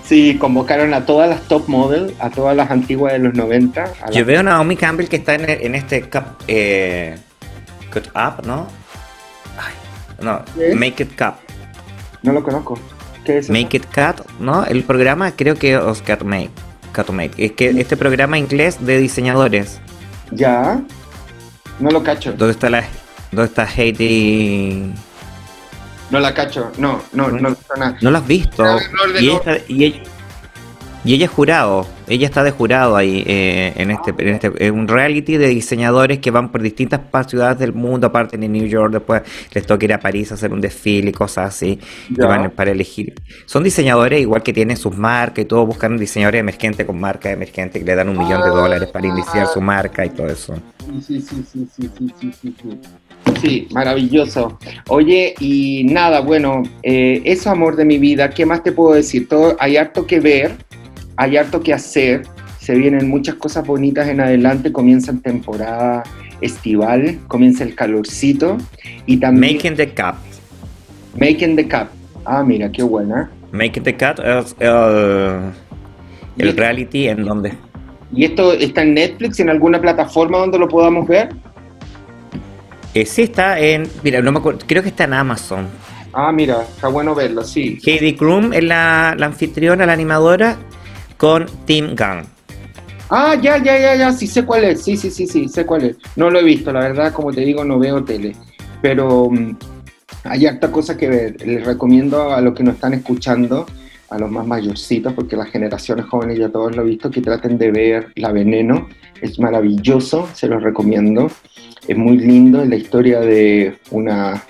Sí, convocaron a todas las top model, a todas las antiguas de los 90. Yo veo a Naomi Campbell que está en, este cup, eh, Cut Up, ¿no? Ay, no, Make It Cup. No lo conozco. ¿Qué es Make It Cut, ¿no? El programa creo que es Cut Make. Cut Make. Es que este programa inglés de diseñadores. Ya. No lo cacho. ¿Dónde está la dónde está Heidi? No la cacho, no, no, no, no. No la has visto. y, ella, y, ella, y, ella, es jurado, ella está de jurado ahí eh, en este, en este, un reality de diseñadores que van por distintas ciudades del mundo, aparte de New York, después les toca ir a París a hacer un desfile y cosas así, van para elegir. Son diseñadores igual que tienen sus marcas y todo, buscan diseñadores emergentes con marcas emergentes que le dan un millón de dólares para iniciar su marca y todo eso. Sí, sí, sí, sí, sí, sí, sí, sí. Sí, maravilloso. Oye, y nada, bueno, eh, eso amor de mi vida, ¿qué más te puedo decir? Todo, hay harto que ver, hay harto que hacer, se vienen muchas cosas bonitas en adelante, comienza en temporada estival, comienza el calorcito y también... Making the Cup. Making the Cup. Ah, mira, qué buena. Making the Cup es el, el reality en donde... ¿Y esto está en Netflix, en alguna plataforma donde lo podamos ver? Eh, sí está en, mira, no me acuerdo, creo que está en Amazon. Ah, mira, está bueno verlo, sí. Heidi Klum es la, la anfitriona, la animadora, con Tim Gunn. Ah, ya, ya, ya, ya, sí sé cuál es, sí, sí, sí, sí, sé cuál es. No lo he visto, la verdad, como te digo, no veo tele, pero um, hay harta cosa que ver. Les recomiendo a los que nos están escuchando, a los más mayorcitos, porque las generaciones jóvenes ya todos lo han visto, que traten de ver La Veneno, es maravilloso, se los recomiendo es muy lindo, en la historia de una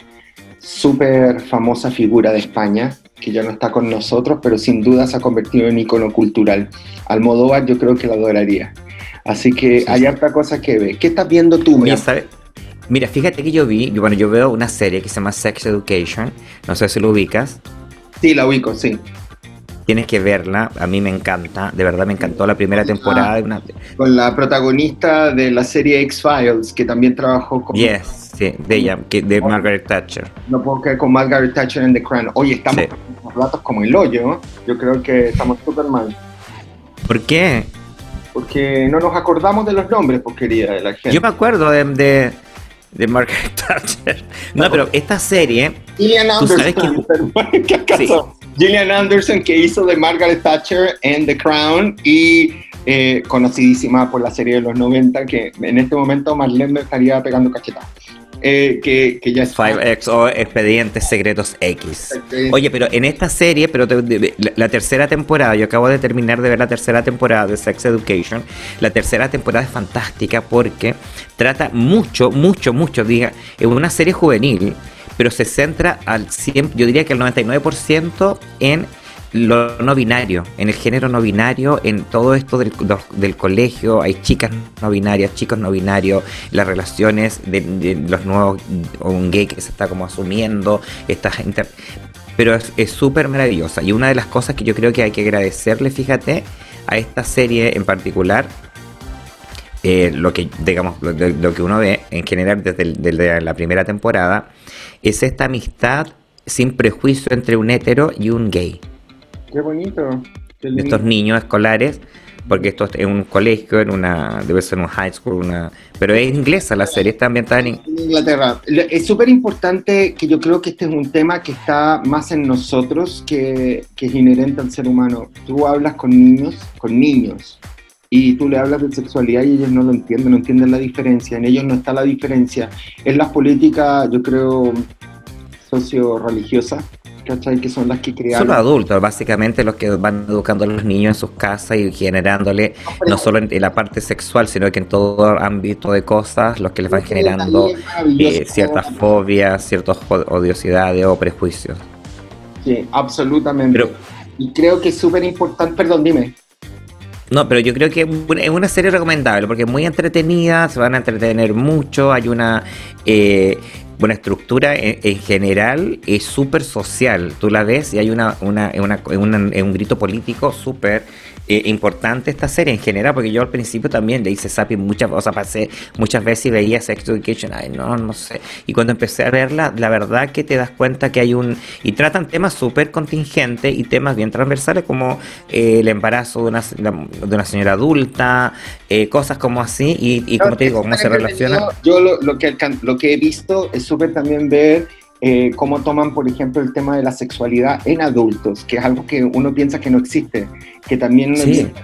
súper famosa figura de España, que ya no está con nosotros, pero sin duda se ha convertido en icono cultural. Almodóvar yo creo que la adoraría. Así que hay harta cosa que ver. ¿Qué estás viendo tú, Mira, Mira, fíjate que yo vi, bueno, yo veo una serie que se llama Sex Education, no sé si lo ubicas. Sí, la ubico, sí. Tienes que verla, a mí me encanta, de verdad me encantó la primera temporada. una... Con la protagonista de la serie X-Files, que también trabajó con... Yes, sí, de ella, de Margaret Thatcher. No puedo creer con Margaret Thatcher en The Crown. Oye, estamos con ratos como el hoyo, yo creo que estamos súper mal. ¿Por qué? Porque no nos acordamos de los nombres, querida, de la gente. Yo me acuerdo de, de, Margaret Thatcher. No, pero esta serie... Gillian Anderson, ¿qué acaso? Gillian Anderson, que hizo de Margaret Thatcher en The Crown y eh, conocidísima por la serie de los 90, que en este momento Marlene me estaría pegando cachetadas. Eh, que, que, ya es 5X o Expedientes Secretos X. Oye, pero en esta serie, pero la, tercera temporada, yo acabo de terminar de ver la tercera temporada de Sex Education. La tercera temporada es fantástica porque trata mucho, mucho, mucho, diga, es una serie juvenil pero se centra al 100, yo diría que el 99% en lo no binario, en el género no binario, en todo esto del, colegio, hay chicas no binarias, chicos no binarios, las relaciones de, los nuevos, o un gay que se está como asumiendo, estas pero es súper maravillosa y una de las cosas que yo creo que hay que agradecerle, fíjate, a esta serie en particular, eh, lo que digamos lo, que uno ve en general desde, la primera temporada es esta amistad sin prejuicio entre un hetero y un gay. Qué bonito. Estos niños escolares, porque esto es un colegio, en una debe ser un high school, una, pero es inglesa la serie, está ambientada en, Inglaterra. Es súper importante que yo creo que este es un tema que está más en nosotros que, que es inherente al ser humano. Tú hablas con niños, con niños, y tú le hablas de sexualidad y ellos no lo entienden, no entienden la diferencia, en ellos no está la diferencia. En las políticas, yo creo, socio-religiosas, ¿cachai? Que son las que crean. Son los adultos, básicamente los que van educando a los niños en sus casas y generándole, no, solo en, la parte sexual, sino que en todo ámbito de cosas, los que les van generando eh, ciertas fobias, ciertas odiosidades o prejuicios. Sí, absolutamente. y creo que es súper importante, perdón, dime. No, pero yo creo que es una serie recomendable porque es muy entretenida, se van a entretener mucho, hay una... Eh, una estructura en, general es súper social. Tú la ves y hay una, una, una, un grito político súper eh, importante esta serie en general, porque yo al principio también le hice sapi muchas, o sea, pasé muchas veces y veía Sex Education, ay, no, no sé. Y cuando empecé a verla, la verdad que te das cuenta que hay un. Y tratan temas súper contingentes y temas bien transversales como eh, el embarazo de una, de una señora adulta, eh, cosas como así, y, como te digo, cómo se relaciona. Yo lo, lo, que, lo que he visto es súper también ver eh, cómo toman, por ejemplo, el tema de la sexualidad en adultos, que es algo que uno piensa que no existe, que también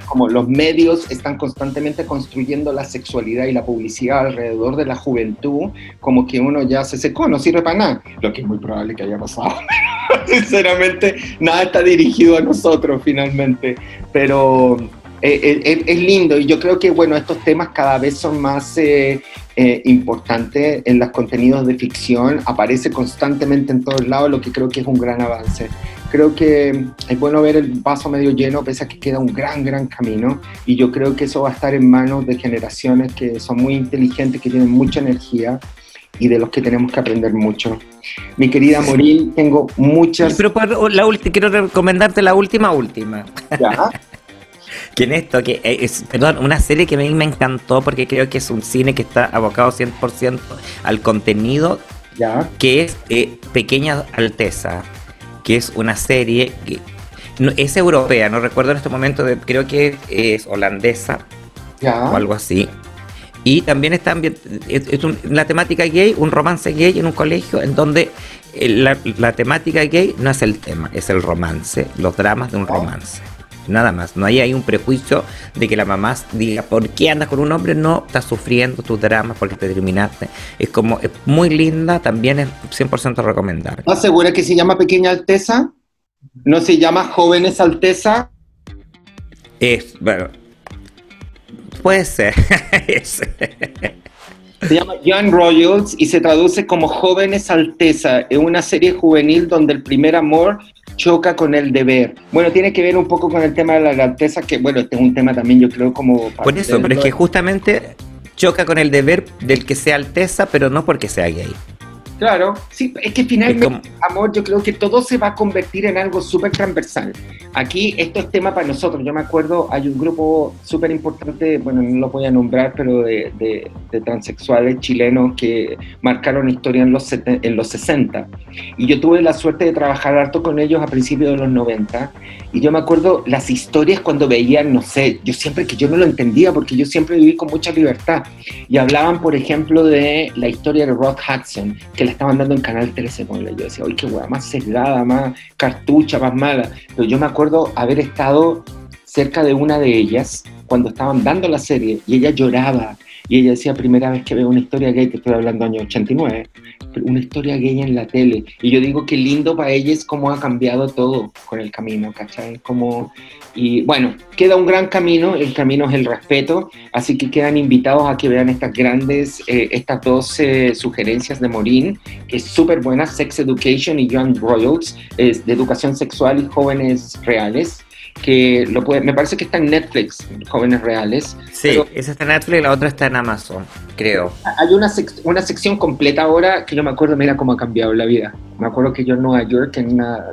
como los medios están constantemente construyendo la sexualidad y la publicidad alrededor de la juventud, como que uno ya se secó, no sirve para nada, lo que es muy probable que haya pasado. Sinceramente, nada está dirigido a nosotros finalmente, pero eh, eh, es lindo y yo creo que bueno, estos temas cada vez son más eh, importantes en los contenidos de ficción, aparece constantemente en todos lados, lo que creo que es un gran avance. Creo que es bueno ver el vaso medio lleno, pese a que queda un gran, gran camino y yo creo que eso va a estar en manos de generaciones que son muy inteligentes, que tienen mucha energía y de los que tenemos que aprender mucho. Mi querida Morín, tengo muchas... Pero la quiero recomendarte la última, última. ¿Ya? en esto, que es, perdón, una serie que a mí me encantó porque creo que es un cine que está abocado 100% al contenido, ¿Ya? que es eh, Pequeña Alteza, que es una serie que es europea, no recuerdo en este momento, de, creo que es holandesa o algo así. Y también está es, la temática gay, un romance gay en un colegio en donde eh, la, la, temática gay no es el tema, es el romance, los dramas de un romance nada más. No hay, hay un prejuicio de que la mamá diga, ¿por qué andas con un hombre? No, estás sufriendo tus dramas porque te terminaste. Es como, es muy linda, también es 100% recomendable. ¿Estás segura que se llama Pequeña Alteza? ¿No se llama Jóvenes Alteza? Es, bueno, puede ser. Se llama Young Royals y se traduce como Jóvenes Alteza. Es una serie juvenil donde el primer amor choca con el deber. Bueno, tiene que ver un poco con el tema de la alteza, que bueno, este es un tema también yo creo como... Por eso, pero es que justamente choca con el deber del que sea alteza, pero no porque sea gay. Claro, sí, es que finalmente, amor, yo creo que todo se va a convertir en algo súper transversal. Aquí esto es tema para nosotros. Yo me acuerdo, hay un grupo súper importante, bueno, no lo voy a nombrar, pero de, de, transexuales chilenos que marcaron historia en los, en los 60. Y yo tuve la suerte de trabajar harto con ellos a principios de los 90. Y yo me acuerdo las historias cuando veían, no sé, yo siempre que yo no lo entendía porque yo siempre viví con mucha libertad. Y hablaban, por ejemplo, de la historia de Rod Hudson, que estaban dando en Canal 13, Yo decía, uy, qué hueá más sesgada, más cartucha, más mala. Pero yo me acuerdo haber estado cerca de una de ellas cuando estaban dando la serie y ella lloraba y ella decía, primera vez que veo una historia gay, que estoy hablando año 89, una historia gay en la tele. Y yo digo, qué lindo para ella es cómo ha cambiado todo con el camino, ¿cachai? Como, y bueno, queda un gran camino, el camino es el respeto, así que quedan invitados a que vean estas grandes, eh, estas dos sugerencias de Morín, que es súper buena, Sex Education y Young Royals, es de educación sexual y jóvenes reales que lo puede, me parece que está en Netflix, Jóvenes Reales. Sí, esa está en Netflix y la otra está en Amazon, creo. Hay una, una sección completa ahora que yo me acuerdo, mira cómo ha cambiado la vida. Me acuerdo que yo en Nueva York, en una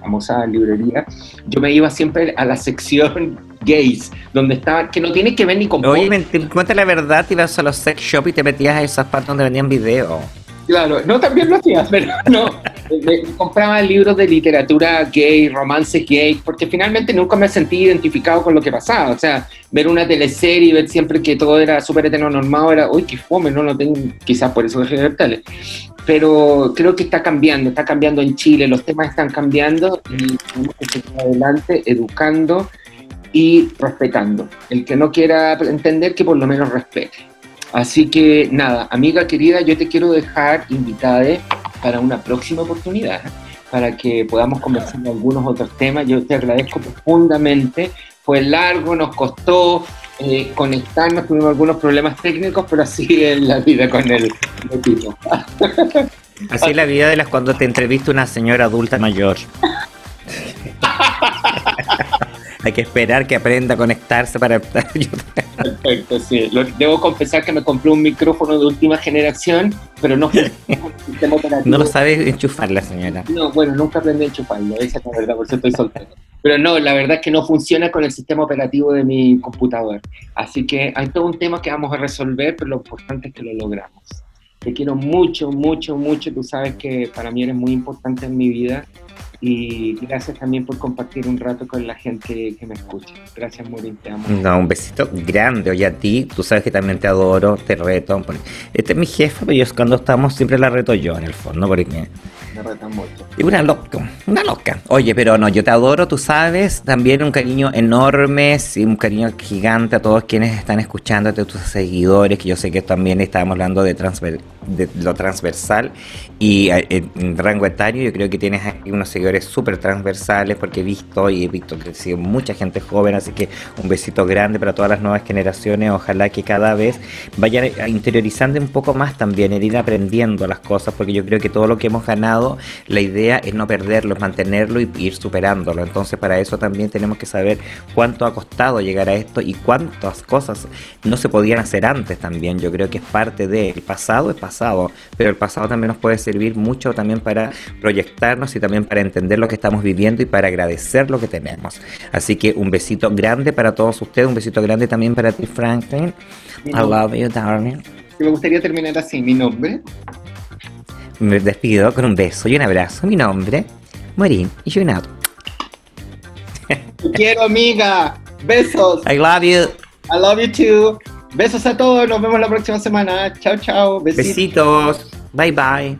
famosa librería, yo me iba siempre a la sección gays, donde estaba, que no tiene que ver ni con... Oye, cuenta la verdad, ibas a los sex shop y te metías a esas partes donde vendían videos. Claro, no, también lo hacía, pero no. Compraba libros de literatura gay, romances gay, porque finalmente nunca me sentí identificado con lo que pasaba. O sea, ver una teleserie ver siempre que todo era súper heteronormado era, uy, qué fome, no lo tengo, quizás por eso dejé de ver. Pero creo que está cambiando, está cambiando en Chile, los temas están cambiando y tenemos que seguir adelante educando y respetando. El que no quiera entender, que por lo menos respete. Así que nada, amiga querida, yo te quiero dejar invitada para una próxima oportunidad, para que podamos conversar de algunos otros temas. Yo te agradezco profundamente. Fue largo, nos costó eh, conectarnos, tuvimos algunos problemas técnicos, pero así es la vida con el equipo. Así es la vida de las cuando te entrevista una señora adulta mayor. hay que esperar que aprenda a conectarse para Perfecto, sí. debo confesar que me compré un micrófono de última generación, pero no No lo sabe enchufar la señora. No, bueno, nunca aprendí a enchufarlo, esa es la verdad, por eso estoy soltero. Pero no, la verdad es que no funciona con el sistema operativo de mi computador. Así que hay todo un tema que vamos a resolver, pero lo importante es que lo logramos. Te quiero mucho, mucho, mucho. Tú sabes que para mí eres muy importante en mi vida y gracias también por compartir un rato con la gente que me escucha. Gracias, Morín, te amo. No, un besito grande. Oye, a ti, tú sabes que también te adoro, te reto. Este es mi jefe, pero yo cuando estamos siempre la reto yo, en el fondo, porque Y una loca, una loca. Oye, pero no, yo te adoro, tú sabes. También un cariño enorme, sí, un cariño gigante a todos quienes están escuchándote, tus seguidores, que yo sé que también estábamos hablando de, transver de lo transversal y eh, en rango etario yo creo que tienes aquí unos seguidores súper transversales porque he visto y he visto que sido mucha gente joven, así que un besito grande para todas las nuevas generaciones, ojalá que cada vez vayan interiorizando un poco más también, ir aprendiendo las cosas, porque yo creo que todo lo que hemos ganado, la idea es no perderlo, es mantenerlo y ir superándolo, entonces para eso también tenemos que saber cuánto ha costado llegar a esto y cuántas cosas no se podían hacer antes también, yo creo que es parte del pasado, es pasado pero el pasado también nos puede servir mucho también para proyectarnos y también para entender lo que estamos viviendo y para agradecer lo que tenemos. Así que un besito grande para todos ustedes, un besito grande también para ti, Franklin. I love you, darling. Me gustaría terminar así, mi nombre. Me despido con un beso y un abrazo. Mi nombre, Marín y yo Te quiero, amiga. Besos. I love you. I love you too. Besos a todos, nos vemos la próxima semana. Chao, chao. Besitos. Besitos. Bye, bye.